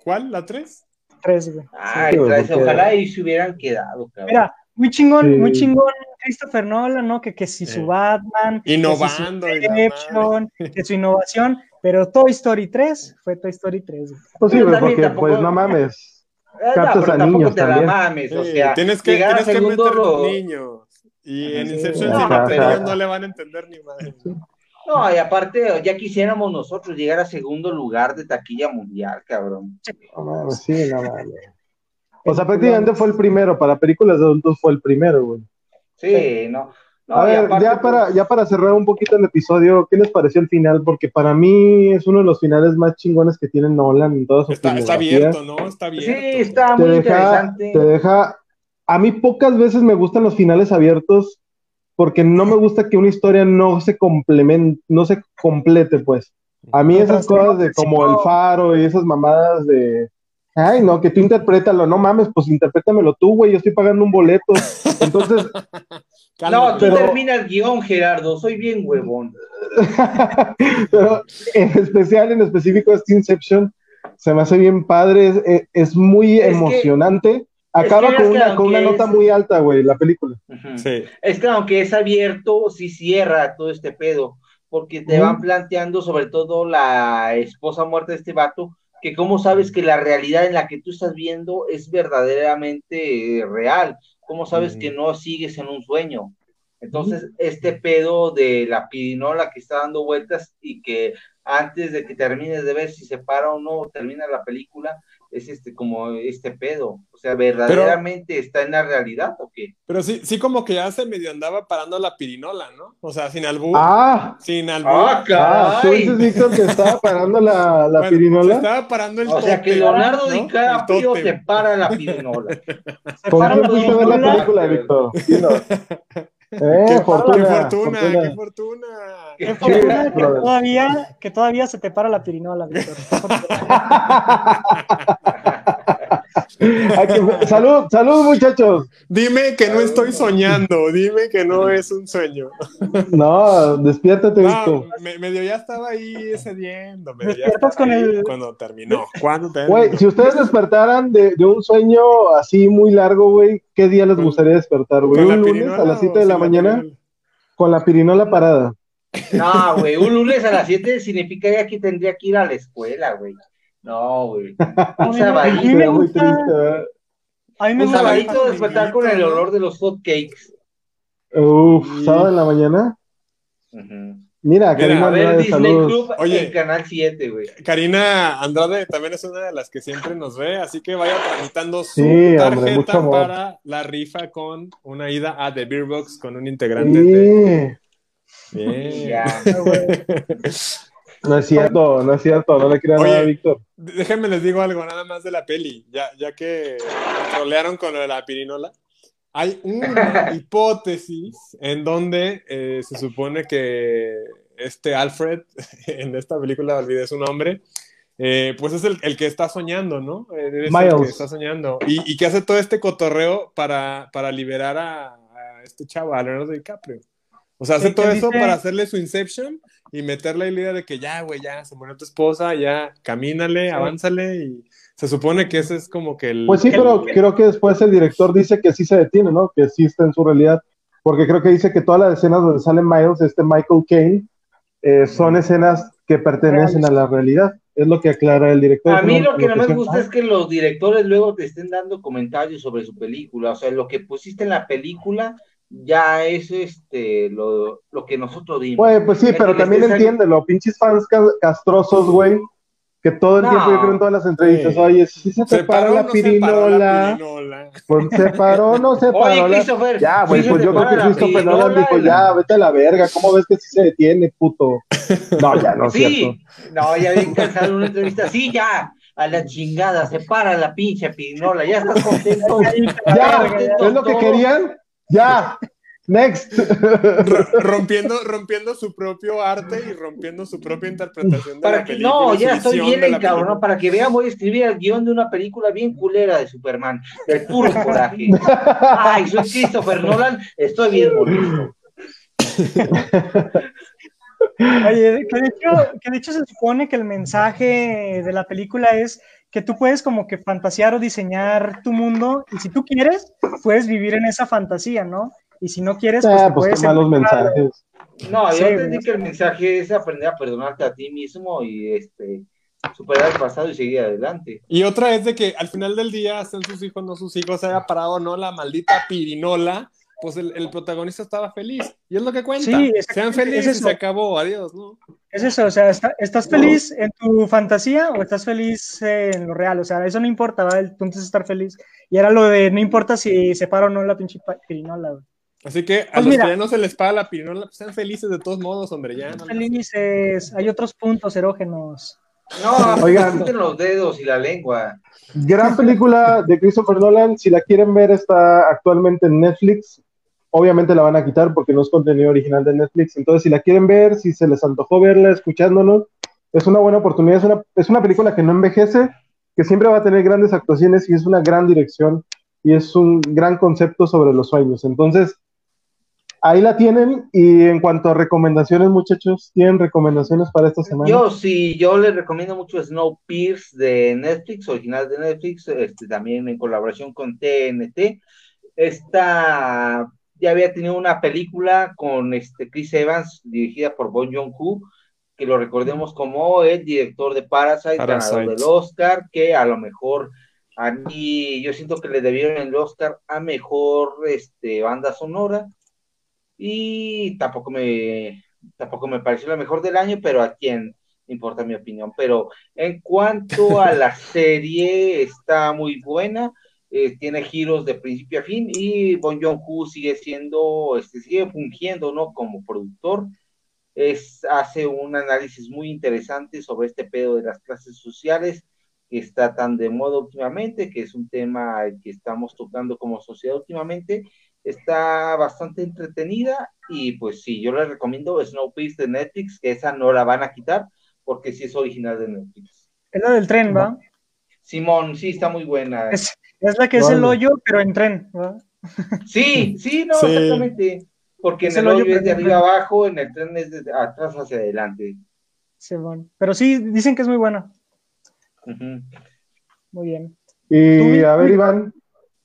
¿Cuál? ¿La 3? 3, güey. Ay, Sí, traes- porque- ojalá y se hubieran quedado, cabrón. Mira, muy chingón, Sí. muy chingón Christopher Nolan, ¿no? Que, que si su Eh. Batman, que si su Innovando. Inception, que su innovación, pero Toy Story 3 fue Toy Story 3. güey. Pues sí, porque tampoco- pues no mames. Eh, no, captas pero a niños te la también. o sea, tienes que, tienes que segundo meter lo- niños. Y en Sí. Inception No, sin no le van a entender ni madre. No, y aparte, ya quisiéramos nosotros llegar a segundo lugar de taquilla mundial, cabrón. No mames, sí, no mames. O sea, prácticamente fue el primero, para películas de adultos fue el primero, güey. Sí, no. No A ver, aparte, ya para, ya para cerrar un poquito el episodio, ¿qué les pareció el final? Porque para mí es uno de los finales más chingones que tiene Nolan en toda su Está, está abierto, ¿no? Está abierto. Sí, está Te muy deja, interesante. te deja. A mí pocas veces me gustan los finales abiertos porque no me gusta que una historia no se complemente, no se complete, pues. A mí esas cosas de como el faro y esas mamadas de. Ay, no, que tú interprétalo, no mames, pues interprétamelo tú, güey, yo estoy pagando un boleto. Entonces, No, tú pero- termina el guion, Gerardo. Soy bien huevón. Pero en especial, en específico, este Inception se me hace bien padre, es, es- es muy Es que- emocionante. Acaba es con, una, con una nota es- muy alta, güey, la película. Sí. Es que aunque es abierto, sí cierra todo este pedo, porque te van planteando sobre todo la esposa muerta de este vato, que cómo sabes que la realidad en la que tú estás viendo es verdaderamente real, cómo sabes que no sigues en un sueño. Entonces, este pedo de la pirinola que está dando vueltas y que antes de que termines de ver si se para o no termina la película, es este como este pedo. O sea, ¿verdaderamente está en la realidad o qué? Pero sí, sí como que ya se medio andaba parando la pirinola, ¿no? O sea, sin albur. Ah, Sin albur. ¡Ah, ah, tú dices, Víctor, que estaba parando la, la Bueno, Se pirinola. estaba parando el O sea que tótem, Leonardo ¿no? DiCaprio te para la pirinola. ¿Con Para la fuiste a ver la pirinola. película, Víctor? Dinos. Eh, Qué fortuna, fortuna, fortuna. qué fortuna. Qué fortuna que todavía, que todavía se te para la pirinola, Víctor. Que- salud, salud, muchachos. Dime que no estoy soñando, dime que no es un sueño. No, despiértate, No, me- medio ya estaba ahí cediendo, medio ya Despiertas estaba con ahí el- cuando terminó. ¿Cuándo terminó? Güey, si ustedes despertaran de, de un sueño así muy largo, güey, ¿qué día les gustaría despertar, güey? ¿Con la ¿Un lunes a las o 7 de la mañana pirinola? con la pirinola parada? No, güey, un lunes a las 7 significa que tendría que ir a la escuela, güey. No, güey. Un sabadito, Sería muy gusta- triste, ¿verdad? A mí me un sabadito despertar con el olor de los hot cakes. Uf, Sí. sábado en la mañana. Mira, Karina A ver Andrade, Disney saludos. Club Oye. en Canal 7, güey. Karina Andrade también es una de las que siempre nos ve, así que vaya tramitando su Sí, hombre, tarjeta mucho amor. para la rifa con una ida a The Beer Box con un integrante de... Sí. Bien. Ya. No es cierto, no es cierto, no le crean nada a Víctor. Déjenme les digo algo nada más de la peli, ya, ya que trolearon con lo de la pirinola. Hay una hipótesis en donde eh, se supone que este Alfred, en esta película olvidé su nombre, eh, pues es el, el que está soñando, ¿no? Eh, es el Miles. que está soñando. Y, y que hace todo este cotorreo para, para liberar a, a este chavo, a Leonardo DiCaprio. O sea, hace todo eso dice- para hacerle su Inception y meterle la idea de que ya, güey, ya se murió tu esposa, ya camínale, avánzale y se supone que ese es como que el... Pues sí, el- pero creo que después el director dice que sí se detiene, ¿no? Que sí está en su realidad. Porque creo que dice que todas las escenas donde sale Miles, este Michael Caine, eh, son escenas que pertenecen a la realidad. Es lo que aclara el director. A mí lo que no me gusta es que los directores luego te estén dando comentarios sobre su película. O sea, lo que pusiste en la película ya es este lo, lo que nosotros vimos. Güey, pues sí, pero también estés- entiéndelo, pinches fans ca- castrosos, güey, que todo el No. tiempo yo creo en todas las entrevistas, Sí. oye, si se te ¿Se para paró o la no se paró pirinola, la pirinola? pues se paró no se Oye, paró la... Christopher. Ya, güey, sí pues yo creo que Christopher Nolan pirinola dijo, la- ya, vete a la verga, ¿cómo ves que sí se detiene, puto? No, ya, no es cierto. Sí, no, ya bien cansado una entrevista. Sí, ya, a la chingada, se para la pinche pirinola, ya estás contento. Ya, es lo que querían, ya, next. Ro- rompiendo, rompiendo su propio arte y rompiendo su propia interpretación de Para la que, película. no, ya estoy bien encabronado. película. Para que vean, voy a escribir el guion de una película bien culera de Superman, del puro coraje. Ay, soy Christopher Nolan, estoy bien. Oye, que de, hecho, que de hecho se supone que el mensaje de la película es que tú puedes como que fantasear o diseñar tu mundo y si tú quieres, puedes vivir en esa fantasía, ¿no? Y si no quieres, pues, Ah, pues puedes qué malos mensajes. No, Sí, yo entendí que el mensaje es aprender a perdonarte a ti mismo y este superar el pasado y seguir adelante. Y otra es de que al final del día, sean sus hijos, no sus hijos, haya parado no la maldita pirinola, pues el, el protagonista estaba feliz. Y es lo que cuenta. Sí, Sean felices es y se acabó, adiós, ¿no? Es eso, o sea, está- ¿estás feliz en tu fantasía o estás feliz eh, en lo real? O sea, eso no importa, ¿va? El punto es estar feliz. Y era lo de, no importa si se para o no la pinche pirinola, güey. Así que a Pues los mira. que ya no se les paga la pirinola, pues sean felices de todos modos, hombre, ya. no Felices, hay otros puntos erógenos. No, oigan, los dedos y la lengua. Gran película de Christopher Nolan. Si la quieren ver, está actualmente en Netflix. Obviamente la van a quitar porque no es contenido original de Netflix. Entonces, si la quieren ver, si se les antojó verla escuchándonos, es una buena oportunidad. Es una, es una película que no envejece, que siempre va a tener grandes actuaciones y es una gran dirección y es un gran concepto sobre los sueños. Entonces, ahí la tienen. Y en cuanto a recomendaciones, muchachos, ¿tienen recomendaciones para esta semana? Yo sí, yo les recomiendo mucho Snowpiercer de Netflix, original de Netflix, este, también en colaboración con TNT. Esta ya había tenido una película con este Chris Evans, dirigida por Bon Joon-ho, que lo recordemos como el director de Parasite, Parasite. ganador del Oscar, que a lo mejor a mí yo siento que le debieron el Oscar a mejor este, banda sonora y tampoco me tampoco me pareció la mejor del año, pero a quién importa mi opinión. Pero en cuanto a la serie, está muy buena, eh, tiene giros de principio a fin y Bon Joon-ho sigue siendo, este, sigue fungiendo, ¿no? Como productor. Es, hace un análisis muy interesante sobre este pedo de las clases sociales que está tan de moda últimamente, que es un tema que estamos tocando como sociedad últimamente, está bastante entretenida y pues sí, yo les recomiendo Snowpiercer de Netflix, que esa no la van a quitar porque sí es original de Netflix. Es la del tren, ¿va? Simón, sí, está muy buena. Es, es la que es el hoyo, pero en tren, ¿va? Sí, sí, no, Sí. exactamente. Porque en Es el el hoyo, hoyo es de arriba abajo, en el tren es de atrás hacia adelante. Sí, bueno. Pero sí, dicen que es muy buena. Muy bien. Y a ver. Iván.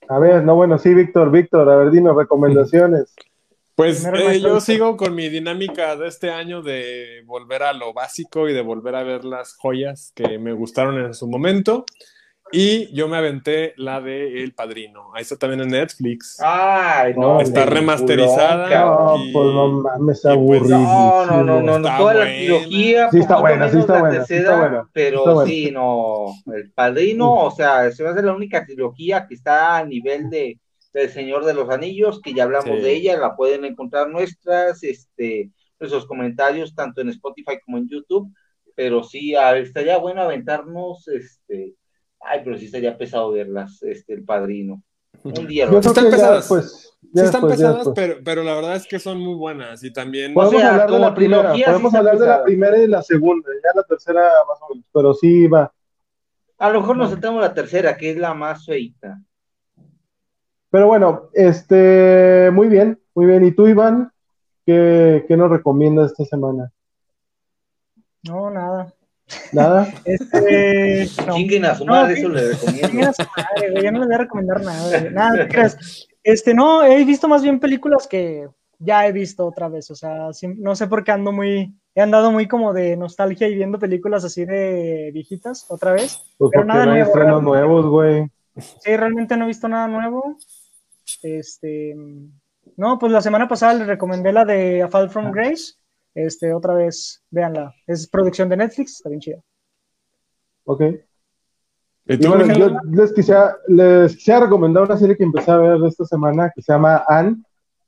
A ver, no, bueno, sí, Víctor, Víctor, a ver, dime recomendaciones. Pues eh, yo sigo con mi dinámica de este año de volver a lo básico y de volver a ver las joyas que me gustaron en su momento. Y yo me aventé la de El Padrino. Ahí está también en Netflix. Ay, no. No, está remasterizada. No, y- pues no mames, y pues, aburrido. No, no, no, no, no, Está toda la trilogía, Sí está buena, sí está buena, sí está buena, pero está buena. sí, no, el padrino, o sea, se va a hacer la única trilogía que está a nivel de del Señor de los Anillos, que ya hablamos Sí. de ella, la pueden encontrar nuestras, este, nuestros comentarios, tanto en Spotify como en YouTube, pero sí, a ver, estaría bueno aventarnos, este, ay, pero sí estaría pesado verlas, este, el padrino. Un día lo Yo Están pesadas. después. Sí están después, ya pesadas, después. pero, pero la verdad es que son muy buenas. Y también... Podemos sea, hablar de la primera, sí podemos está hablar de la primera y la segunda, ya la tercera más o menos, pero sí va. A lo mejor nos saltamos la tercera, que es la más feita. Pero bueno, este, muy bien, muy bien. ¿Y tú, Iván? ¿Qué, qué nos recomiendas esta semana? No, nada. ¿Nada? Este, no. Chinguen a su No, madre, sí. eso le Chinguen recomiendo. a su madre, güey, Yo no les voy a recomendar nada. güey. Nada, ¿qué crees? Este, no, he visto más bien películas que ya he visto otra vez. O sea, sí- no sé por qué ando muy. He andado muy como de nostalgia y viendo películas así de viejitas otra vez. Pues Pero nada no hay nuevo, estrenos realmente. nuevos, güey. Sí, realmente no he visto nada nuevo. Este, no, pues la semana pasada les recomendé la de A Fall from Grace. Este, otra vez, véanla. Es producción de Netflix, está bien chida. Ok. Yo les quisiera, les quisiera recomendar una serie que empecé a ver esta semana que se llama Anne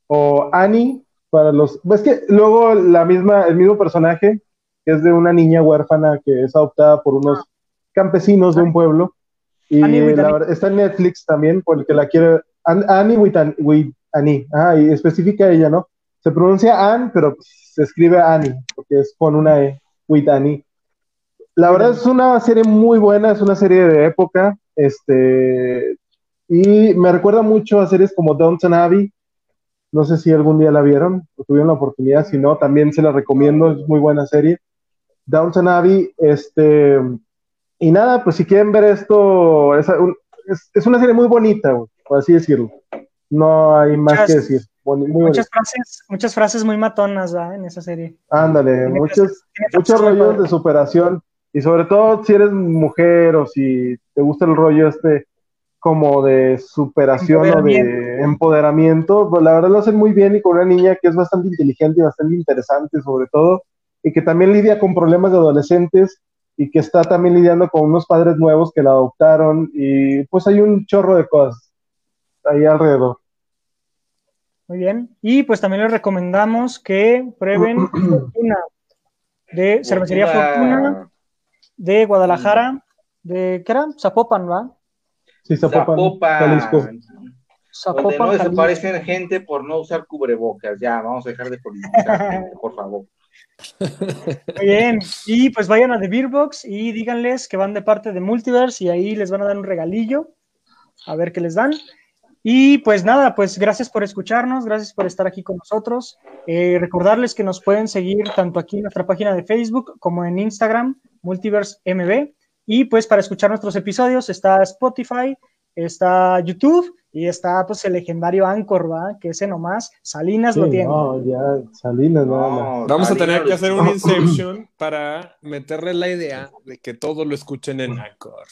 o Annie para los. Es que luego la misma, el mismo personaje que es de una niña huérfana que es adoptada por unos campesinos de un pueblo y Annie la Annie. verdad- está en Netflix también por el que la quiere. An- Annie with, An- with Annie, ah, y especifica ella, ¿no? Se pronuncia Anne, pero se escribe Annie porque es con una E, with Annie. La verdad es una serie muy buena, es una serie de época, este, y me recuerda mucho a series como Downton Abbey. No sé si algún día la vieron o tuvieron la oportunidad, si no, también se la recomiendo, es muy buena serie. Downton Abbey, este, y nada, pues si quieren ver esto, es, un- es- es una serie muy bonita, por así decirlo. No hay más Muchas- que decir. Muy Muchas frases, muchas frases muy matonas ¿verdad? en esa serie. Ándale, muchos, muchos rollos de superación y sobre todo si eres mujer o si te gusta el rollo este como de superación o de Empoderamiento. empoderamiento, pues la verdad lo hacen muy bien y con una niña que es bastante inteligente y bastante interesante sobre todo y que también lidia con problemas de adolescentes y que está también lidiando con unos padres nuevos que la adoptaron y pues hay un chorro de cosas ahí alrededor. Muy bien. Y pues también les recomendamos que prueben Fortuna de Cervecería Fortuna de Guadalajara, de ¿qué era? Zapopan, ¿va? Sí, Zapopan, Zapopan, Jalisco. donde Zapopan, no Jalisco. desaparecen gente por no usar cubrebocas. Ya, vamos a dejar de politizar, gente, por favor. Muy bien. Y pues vayan a The Beer Box y díganles que van de parte de Multiverse y ahí les van a dar un regalillo. A ver qué les dan. Y pues nada, pues gracias por escucharnos, gracias por estar aquí con nosotros. Eh, recordarles que nos pueden seguir tanto aquí en nuestra página de Facebook como en Instagram, Multiverse MB. Y pues para escuchar nuestros episodios está Spotify, está YouTube y está pues el legendario Anchor, ¿va? Que ese nomás, Salinas lo tiene. no, ya, Salinas. No, Vamos a tener que hacer un Inception para meterle la idea de que todo lo escuchen en Anchor.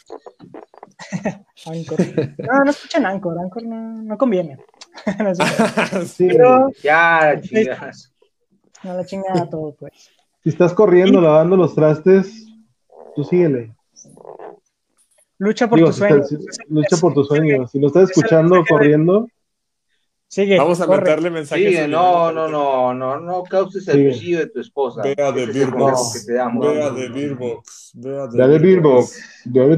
Anchor. No, no escuchen Anchor, Anchor no, no conviene. No es. Sí, Pero Ya, chingas. no la chingada todo, pues. Si estás corriendo, lavando los trastes, tú síguele. Lucha por Digo, tus si sueños. estás- lucha por tus sueños. Si lo estás escuchando corriendo, Sigue. Vamos a corre. meterle mensajes. Sigue, no, no, no, no, no causes el suicidio de tu esposa. Vea de Ese es el Beer Box. consejo que te damos. Vea de Beer Box. Día de Dale